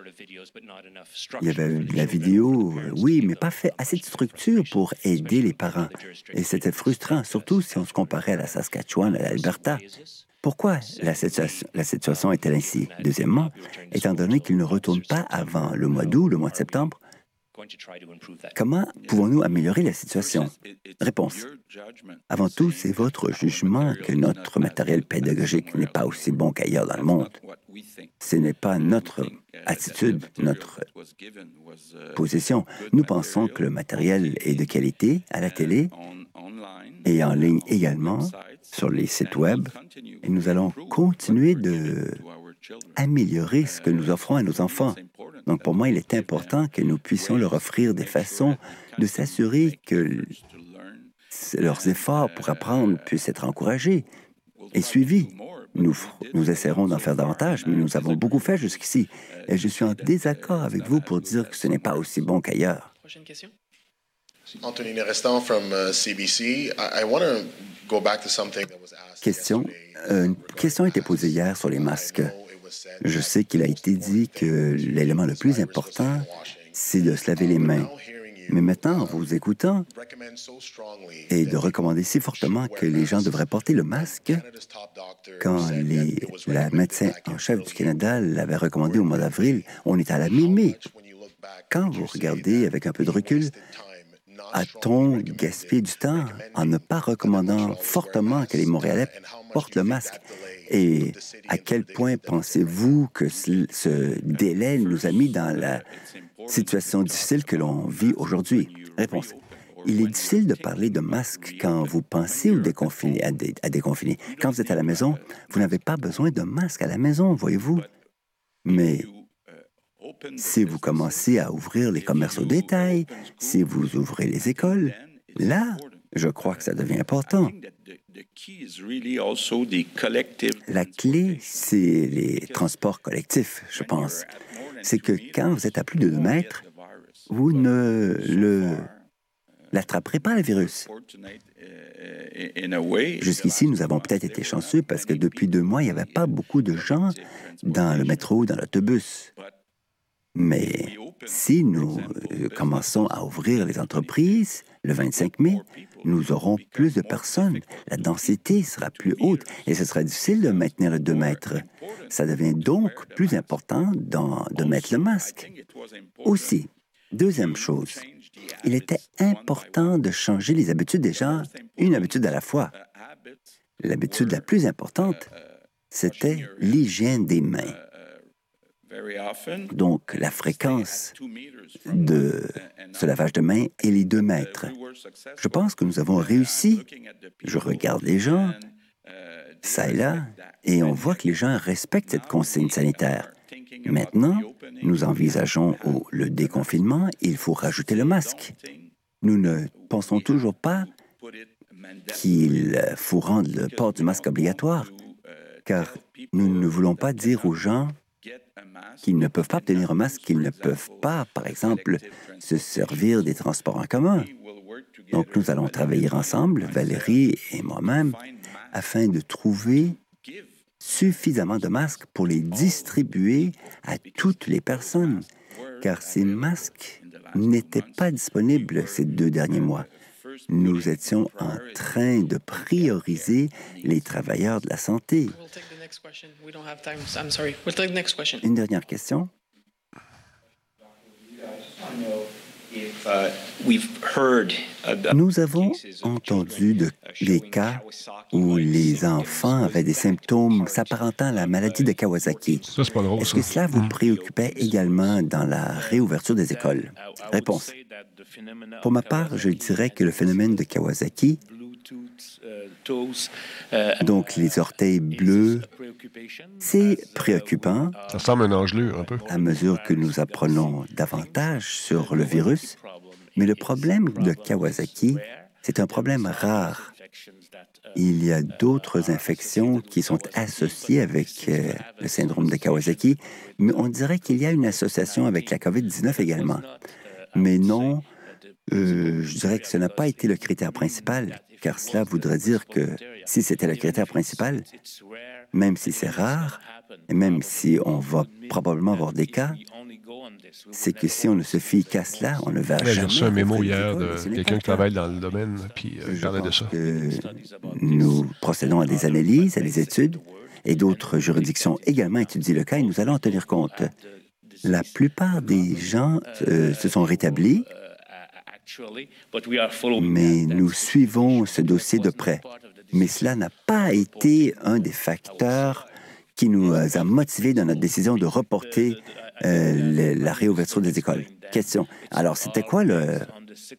Il y avait la vidéo, euh, oui, mais pas fait assez de structure pour aider les parents. Et c'était frustrant, surtout si on se comparait à la Saskatchewan, à l'Alberta. Pourquoi la situation, la situation est-elle ainsi? Deuxièmement, étant donné qu'il ne retourne pas avant le mois d'août, le mois de septembre, Comment pouvons-nous améliorer la situation? Réponse. Avant tout, c'est votre jugement que notre matériel pédagogique n'est pas aussi bon qu'ailleurs dans le monde. Ce n'est pas notre attitude, notre position. Nous pensons que le matériel est de qualité à la télé et en ligne également sur les sites Web. Et nous allons continuer de améliorer ce que nous offrons à nos enfants. Donc, pour moi, il est important que nous puissions leur offrir des façons de s'assurer que leurs efforts pour apprendre puissent être encouragés et suivis. Nous, nous essaierons d'en faire davantage, mais nous avons beaucoup fait jusqu'ici. Et je suis en désaccord avec vous pour dire que ce n'est pas aussi bon qu'ailleurs. Prochaine question. Anthony Nerestan from uh, CBC. I, I want to go back to something that was asked. Question. Euh, une question a été posée hier sur les masques. Je sais qu'il a été dit que l'élément le plus important, c'est de se laver les mains. Mais maintenant, en vous écoutant, et de recommander si fortement que les gens devraient porter le masque, quand la médecin en chef du Canada l'avait recommandé au mois d'avril, on est à la mi-mai. Quand vous regardez avec un peu de recul, a-t-on gaspillé du temps en ne pas recommandant fortement que les Montréalais portent le masque? Et à quel point pensez-vous que ce délai nous a mis dans la situation difficile que l'on vit aujourd'hui? Réponse. Il est difficile de parler de masque quand vous pensez ou déconfiner, à, à déconfiner. Quand vous êtes à la maison, vous n'avez pas besoin de masque à la maison, voyez-vous? Mais si vous commencez à ouvrir les commerces au détail, si vous ouvrez les écoles, là, je crois que ça devient important. La clé, c'est les transports collectifs, je pense. C'est que quand vous êtes à plus de 2 mètres, vous ne le l'attraperez pas, le virus. Jusqu'ici, nous avons peut-être été chanceux parce que depuis deux mois, il n'y avait pas beaucoup de gens dans le métro, dans l'autobus. Mais si nous euh, commençons à ouvrir les entreprises le 25 mai, nous aurons plus de personnes. La densité sera plus haute et ce sera difficile de maintenir le 2 mètres. Ça devient donc plus important de mettre le masque. Aussi, deuxième chose, il était important de changer les habitudes des gens, une habitude à la fois. L'habitude la plus importante, c'était l'hygiène des mains. Donc, la fréquence de ce lavage de mains est les deux mètres. Je pense que nous avons réussi. Je regarde les gens, ça et là, et on voit que les gens respectent cette consigne sanitaire. Maintenant, nous envisageons le déconfinement, il faut rajouter le masque. Nous ne pensons toujours pas qu'il faut rendre le port du masque obligatoire, car nous ne voulons pas dire aux gens qu'ils ne peuvent pas obtenir un masque, qu'ils ne peuvent pas, par exemple, se servir des transports en commun. Donc, nous allons travailler ensemble, Valérie et moi-même, afin de trouver suffisamment de masques pour les distribuer à toutes les personnes, car ces masques n'étaient pas disponibles ces deux derniers mois. Nous étions en train de prioriser les travailleurs de la santé. Une dernière question. Nous avons entendu de, des cas où les enfants avaient des symptômes s'apparentant à la maladie de Kawasaki. Est-ce que cela vous préoccupait également dans la réouverture des écoles? Réponse. Pour ma part, je dirais que le phénomène de Kawasaki donc, les orteils bleus, c'est préoccupant. Ça semble un engelure un peu. À mesure que nous apprenons davantage sur le virus. Mais le problème de Kawasaki, c'est un problème rare. Il y a d'autres infections qui sont associées avec euh, le syndrome de Kawasaki, mais on dirait qu'il y a une association avec la COVID-19 également. Mais non, euh, je dirais que ce n'a pas été le critère principal car cela voudrait dire que si c'était le critère principal, même si c'est rare, et même si on va probablement avoir des cas, c'est que si on ne se fie qu'à cela, on ne va jamais... J'ai reçu un mémo hier de quelqu'un qui travaille dans le domaine, puis euh, il parlait de ça. nous procédons à des analyses, à des études, et d'autres juridictions également étudient le cas et nous allons en tenir compte. La plupart des gens euh, se sont rétablis, mais nous suivons ce dossier de près. Mais cela n'a pas été un des facteurs qui nous a motivés dans notre décision de reporter euh, la réouverture des écoles. Question. Alors, c'était quoi le,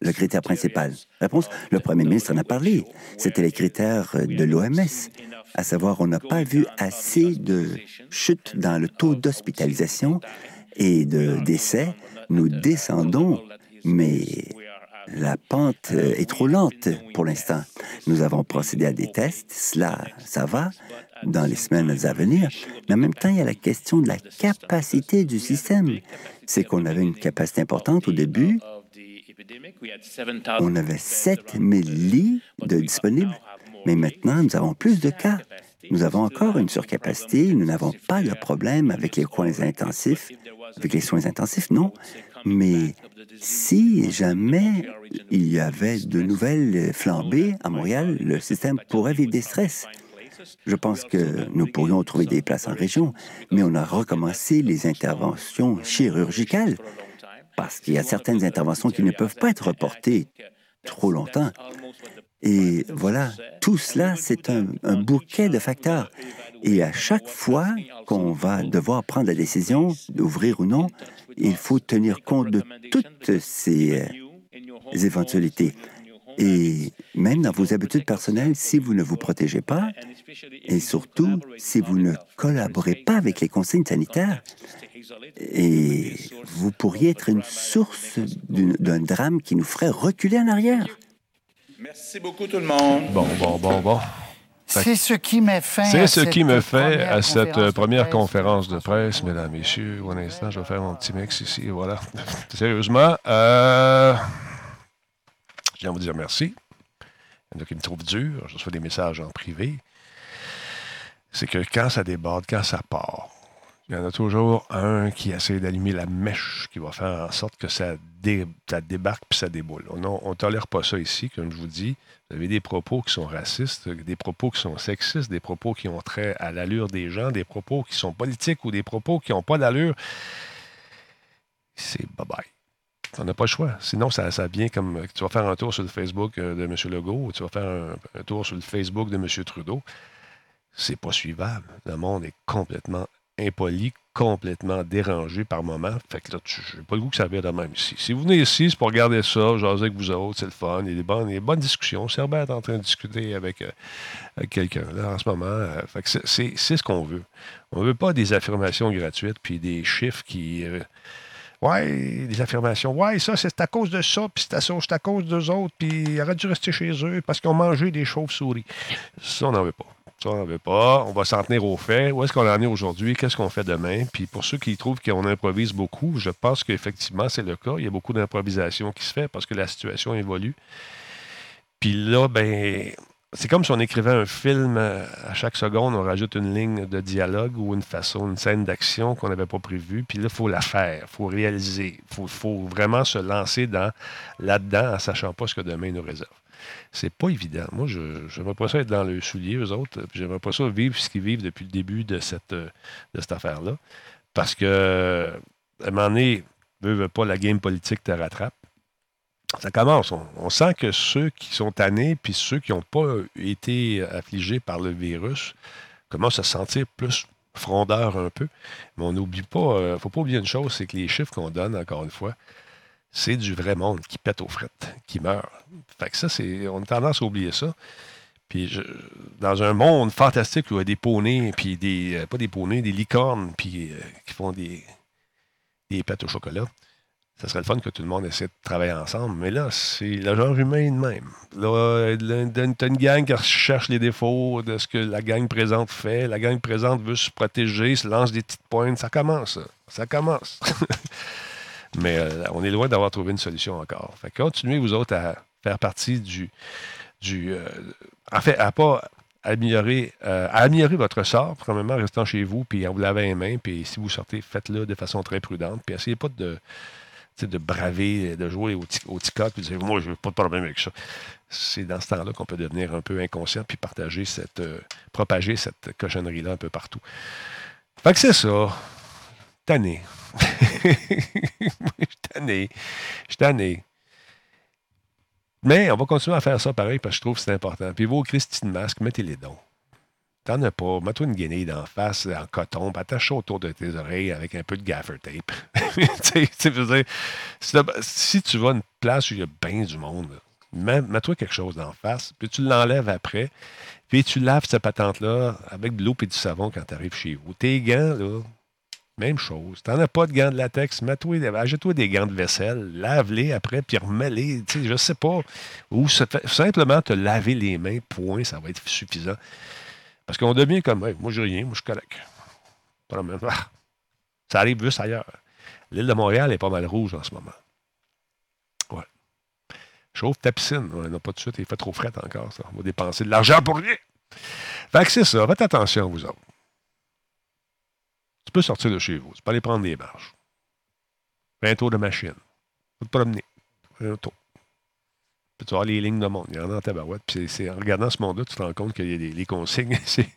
le critère principal? Réponse, le premier ministre en a parlé. C'était les critères de l'OMS, à savoir, on n'a pas vu assez de chutes dans le taux d'hospitalisation et de décès. Nous descendons, mais la pente est trop lente pour l'instant. Nous avons procédé à des tests, cela, ça va dans les semaines à venir, mais en même temps, il y a la question de la capacité du système. C'est qu'on avait une capacité importante au début. On avait 7000 lits de disponibles, mais maintenant, nous avons plus de cas. Nous avons encore une surcapacité. Nous n'avons pas de problème avec les soins intensifs. Avec les soins intensifs, non. Mais si jamais il y avait de nouvelles flambées à Montréal, le système pourrait vivre des stress. Je pense que nous pourrions trouver des places en région, mais on a recommencé les interventions chirurgicales parce qu'il y a certaines interventions qui ne peuvent pas être reportées trop longtemps. Et voilà, tout cela, c'est un, bouquet de facteurs. Et à chaque fois qu'on va devoir prendre la décision d'ouvrir ou non, il faut tenir compte de toutes ces euh, éventualités. Et même dans vos habitudes personnelles, si vous ne vous protégez pas, et surtout si vous ne collaborez pas avec les consignes sanitaires, et vous pourriez être une source d'un drame qui nous ferait reculer en arrière. Merci beaucoup tout le monde. Bon, bon, bon, bon. C'est ce qui met fin C'est ce qui me fait à cette première conférence de presse, mesdames, messieurs. Un instant, je vais faire mon petit mix ici. Voilà. (laughs) Sérieusement, euh, je viens vous dire merci. Il y en a qui me trouvent dur. Je reçois des messages en privé. C'est que quand ça déborde, quand ça part, il y en a toujours un qui essaie d'allumer la mèche qui va faire en sorte que ça, débarque puis ça déboule. On ne tolère pas ça ici, comme je vous dis. Vous avez des propos qui sont racistes, des propos qui sont sexistes, des propos qui ont trait à l'allure des gens, des propos qui sont politiques ou des propos qui n'ont pas d'allure. C'est bye-bye. On n'a pas le choix. Sinon, ça, ça vient comme tu vas faire un tour sur le Facebook euh, de M. Legault ou tu vas faire un, tour sur le Facebook de M. Trudeau. C'est pas suivable. Le monde est complètement impoli, complètement dérangé par moment. Fait que là, je n'ai pas le goût que ça vienne de même ici. Si vous venez ici, c'est pour regarder ça, jaser avec vous autres, c'est le fun, il y a des bonnes, discussions. Serbet est en train de discuter avec, euh, quelqu'un là en ce moment. Euh, fait que c'est ce qu'on veut. On ne veut pas des affirmations gratuites puis des chiffres qui. Euh, ouais, des affirmations. Ouais, ça, c'est à cause de ça, puis c'est à, cause d'eux autres, puis ils auraient dû rester chez eux parce qu'ils ont mangé des chauves-souris. Ça, on n'en veut pas. Ça, on n'en veut pas. On va s'en tenir aux faits. Où est-ce qu'on en est aujourd'hui? Qu'est-ce qu'on fait demain? Puis pour ceux qui trouvent qu'on improvise beaucoup, je pense qu'effectivement, c'est le cas. Il y a beaucoup d'improvisation qui se fait parce que la situation évolue. Puis là, ben, c'est comme si on écrivait un film euh, à chaque seconde, on rajoute une ligne de dialogue ou une façon, une scène d'action qu'on n'avait pas prévue. Puis là, il faut la faire, il faut réaliser. Il faut, vraiment se lancer dans, là-dedans en sachant pas ce que demain nous réserve. C'est pas évident. Moi, je n'aimerais pas ça être dans le soulier, eux autres. Puis j'aimerais pas ça vivre ce qu'ils vivent depuis le début de cette, cette affaire-là. Parce que, à un moment donné, pas, la game politique te rattrape. Ça commence. On, sent que ceux qui sont tannés, puis ceux qui n'ont pas été affligés par le virus, commencent à se sentir plus frondeurs un peu. Mais on n'oublie pas, il euh, ne faut pas oublier une chose, c'est que les chiffres qu'on donne, encore une fois, c'est du vrai monde qui pète aux frettes, qui meurt. Fait que ça, c'est. On a tendance à oublier ça. Puis dans un monde fantastique où il y a des poneys, puis des. Euh, pas des poneys, des licornes, puis euh, qui font des. des pâtes au chocolat. Ça serait le fun que tout le monde essaie de travailler ensemble. Mais là, c'est le genre humain de même. Là, t'as une gang qui cherche les défauts de ce que la gang présente fait. La gang présente veut se protéger, se lance des petites pointes. Ça commence, ça. Ça commence. (laughs) Mais euh, on est loin d'avoir trouvé une solution encore. Fait continuez, vous autres, à faire partie du. du euh, en fait, à pas améliorer, euh, à améliorer votre sort, premièrement, en restant chez vous, puis en vous lavant les mains, puis si vous sortez, faites-le de façon très prudente, puis essayez pas de, de braver, de jouer au, au ticote, puis de dire Moi, je n'ai pas de problème avec ça. C'est dans ce temps-là qu'on peut devenir un peu inconscient puis partager cette, propager cette cochonnerie-là un peu partout. Fait que c'est ça. Tanné. (laughs) (laughs) Je suis tanné. Je suis. Mais on va continuer à faire ça pareil parce que je trouve que c'est important. Puis vos Christine masque, mettez-les dons. T'en as pas. Mets-toi une guenille d'en face en coton, attache autour de tes oreilles avec un peu de gaffer tape. (laughs) si tu vas à une place où il y a bien du monde, mets-toi quelque chose d'en face, puis tu l'enlèves après, puis tu laves cette patente-là avec de l'eau et du savon quand tu arrives chez vous. Tes gants, là, même chose. Tu n'en as pas de gants de latex, achète-toi des gants de vaisselle, lave-les après, puis remets-les. Je sais pas. Ou simplement te laver les mains, point, ça va être suffisant. Parce qu'on devient comme, moi, j'ai rien, moi, je suis (laughs) ça arrive juste ailleurs. L'île de Montréal est pas mal rouge en ce moment. Ouais. Chauffe ta piscine. On n'a pas de suite, il fait trop fret encore, ça. On va dépenser de l'argent pour rien. Fait que c'est ça. Faites attention, vous autres. Tu peux sortir de chez vous. Tu peux aller prendre des marches. Fais un tour de machine. Tu peux te promener. Fais un tour. Puis tu vas les lignes de monde. Il y en a dans ta barouette. Puis c'est, en regardant ce monde-là, tu te rends compte qu'il y a des, les consignes. (laughs) c'est,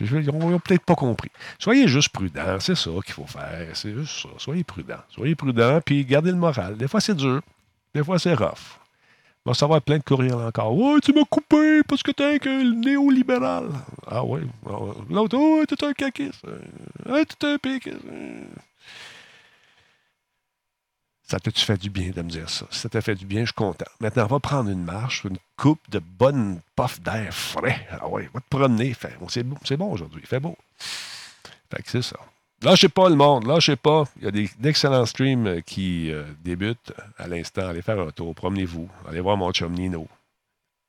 ils n'ont peut-être pas compris. Soyez juste prudent. C'est ça qu'il faut faire. C'est juste ça. Soyez prudent. Soyez prudent. Puis gardez le moral. Des fois, c'est dur. Des fois, c'est rough. Va savoir plein de courriels encore. Ouais, tu m'as coupé parce que t'es un néolibéral. Ah ouais. L'autre, oh, t'es un caquiste. Ah, t'es un piquiste. Ça t'a-tu fait du bien de me dire ça? Ça t'a fait du bien, je suis content. Maintenant, on va prendre une marche, une coupe de bonnes puffs d'air frais. Ah ouais, va te promener. C'est bon, aujourd'hui. Fait beau. Fait que c'est ça. Lâchez pas le monde, lâchez pas. Il y a d'excellents streams euh, qui euh, débutent à l'instant. Allez faire un tour, promenez-vous. Allez voir mon chum Nino.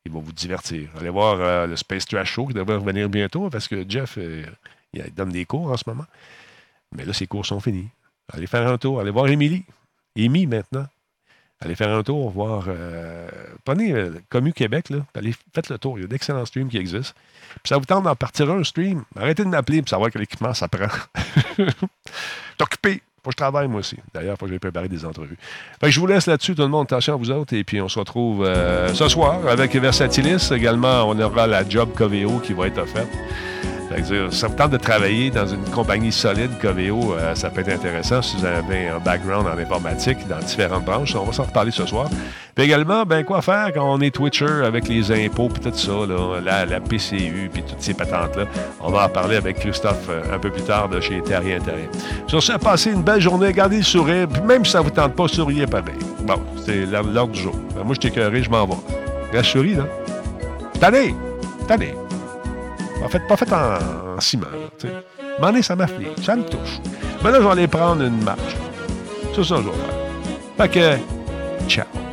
Il va vous divertir. Allez voir euh, le Space Trash Show qui devrait revenir bientôt parce que Jeff, il donne des cours en ce moment. Mais là, ses cours sont finis. Allez faire un tour. Allez voir Émilie. Amy maintenant. Allez faire un tour, voir. Euh, prenez euh, Commu Québec, là, allez, faites le tour. Il y a d'excellents streams qui existent. Puis ça vous tente d'en partir un stream. Arrêtez de m'appeler pour savoir quel équipement ça prend. (laughs) T'occuper. Faut que je travaille, moi aussi. D'ailleurs, faut que j'aille préparer des entrevues. Je vous laisse là-dessus, tout le monde. Attention à vous autres. Et puis, on se retrouve euh, ce soir avec Versatilis. Également, on aura la Job Coveo qui va être offerte. Ça vous tente de travailler dans une compagnie solide, Coveo, euh, ça peut être intéressant si vous avez un background en informatique dans différentes branches. On va s'en reparler ce soir. Puis également, ben quoi faire quand on est Twitcher avec les impôts et tout ça, là, la, PCU puis toutes ces patentes-là. On va en parler avec Christophe euh, un peu plus tard de chez Terrien Terrien. Sur ce, passez une belle journée, gardez le sourire, puis même si ça vous tente pas, souriez pareil. Bon, c'est l'ordre du jour. Ben, moi, je t'ai je m'en vais. Reste souris, là. Tenez! Tenez! En fait, pas fait en, ciment. M'en est, ça m'afflige. Ça me touche. Mais là, je vais aller prendre une marche. C'est ça que je vais faire. Fait que, ciao.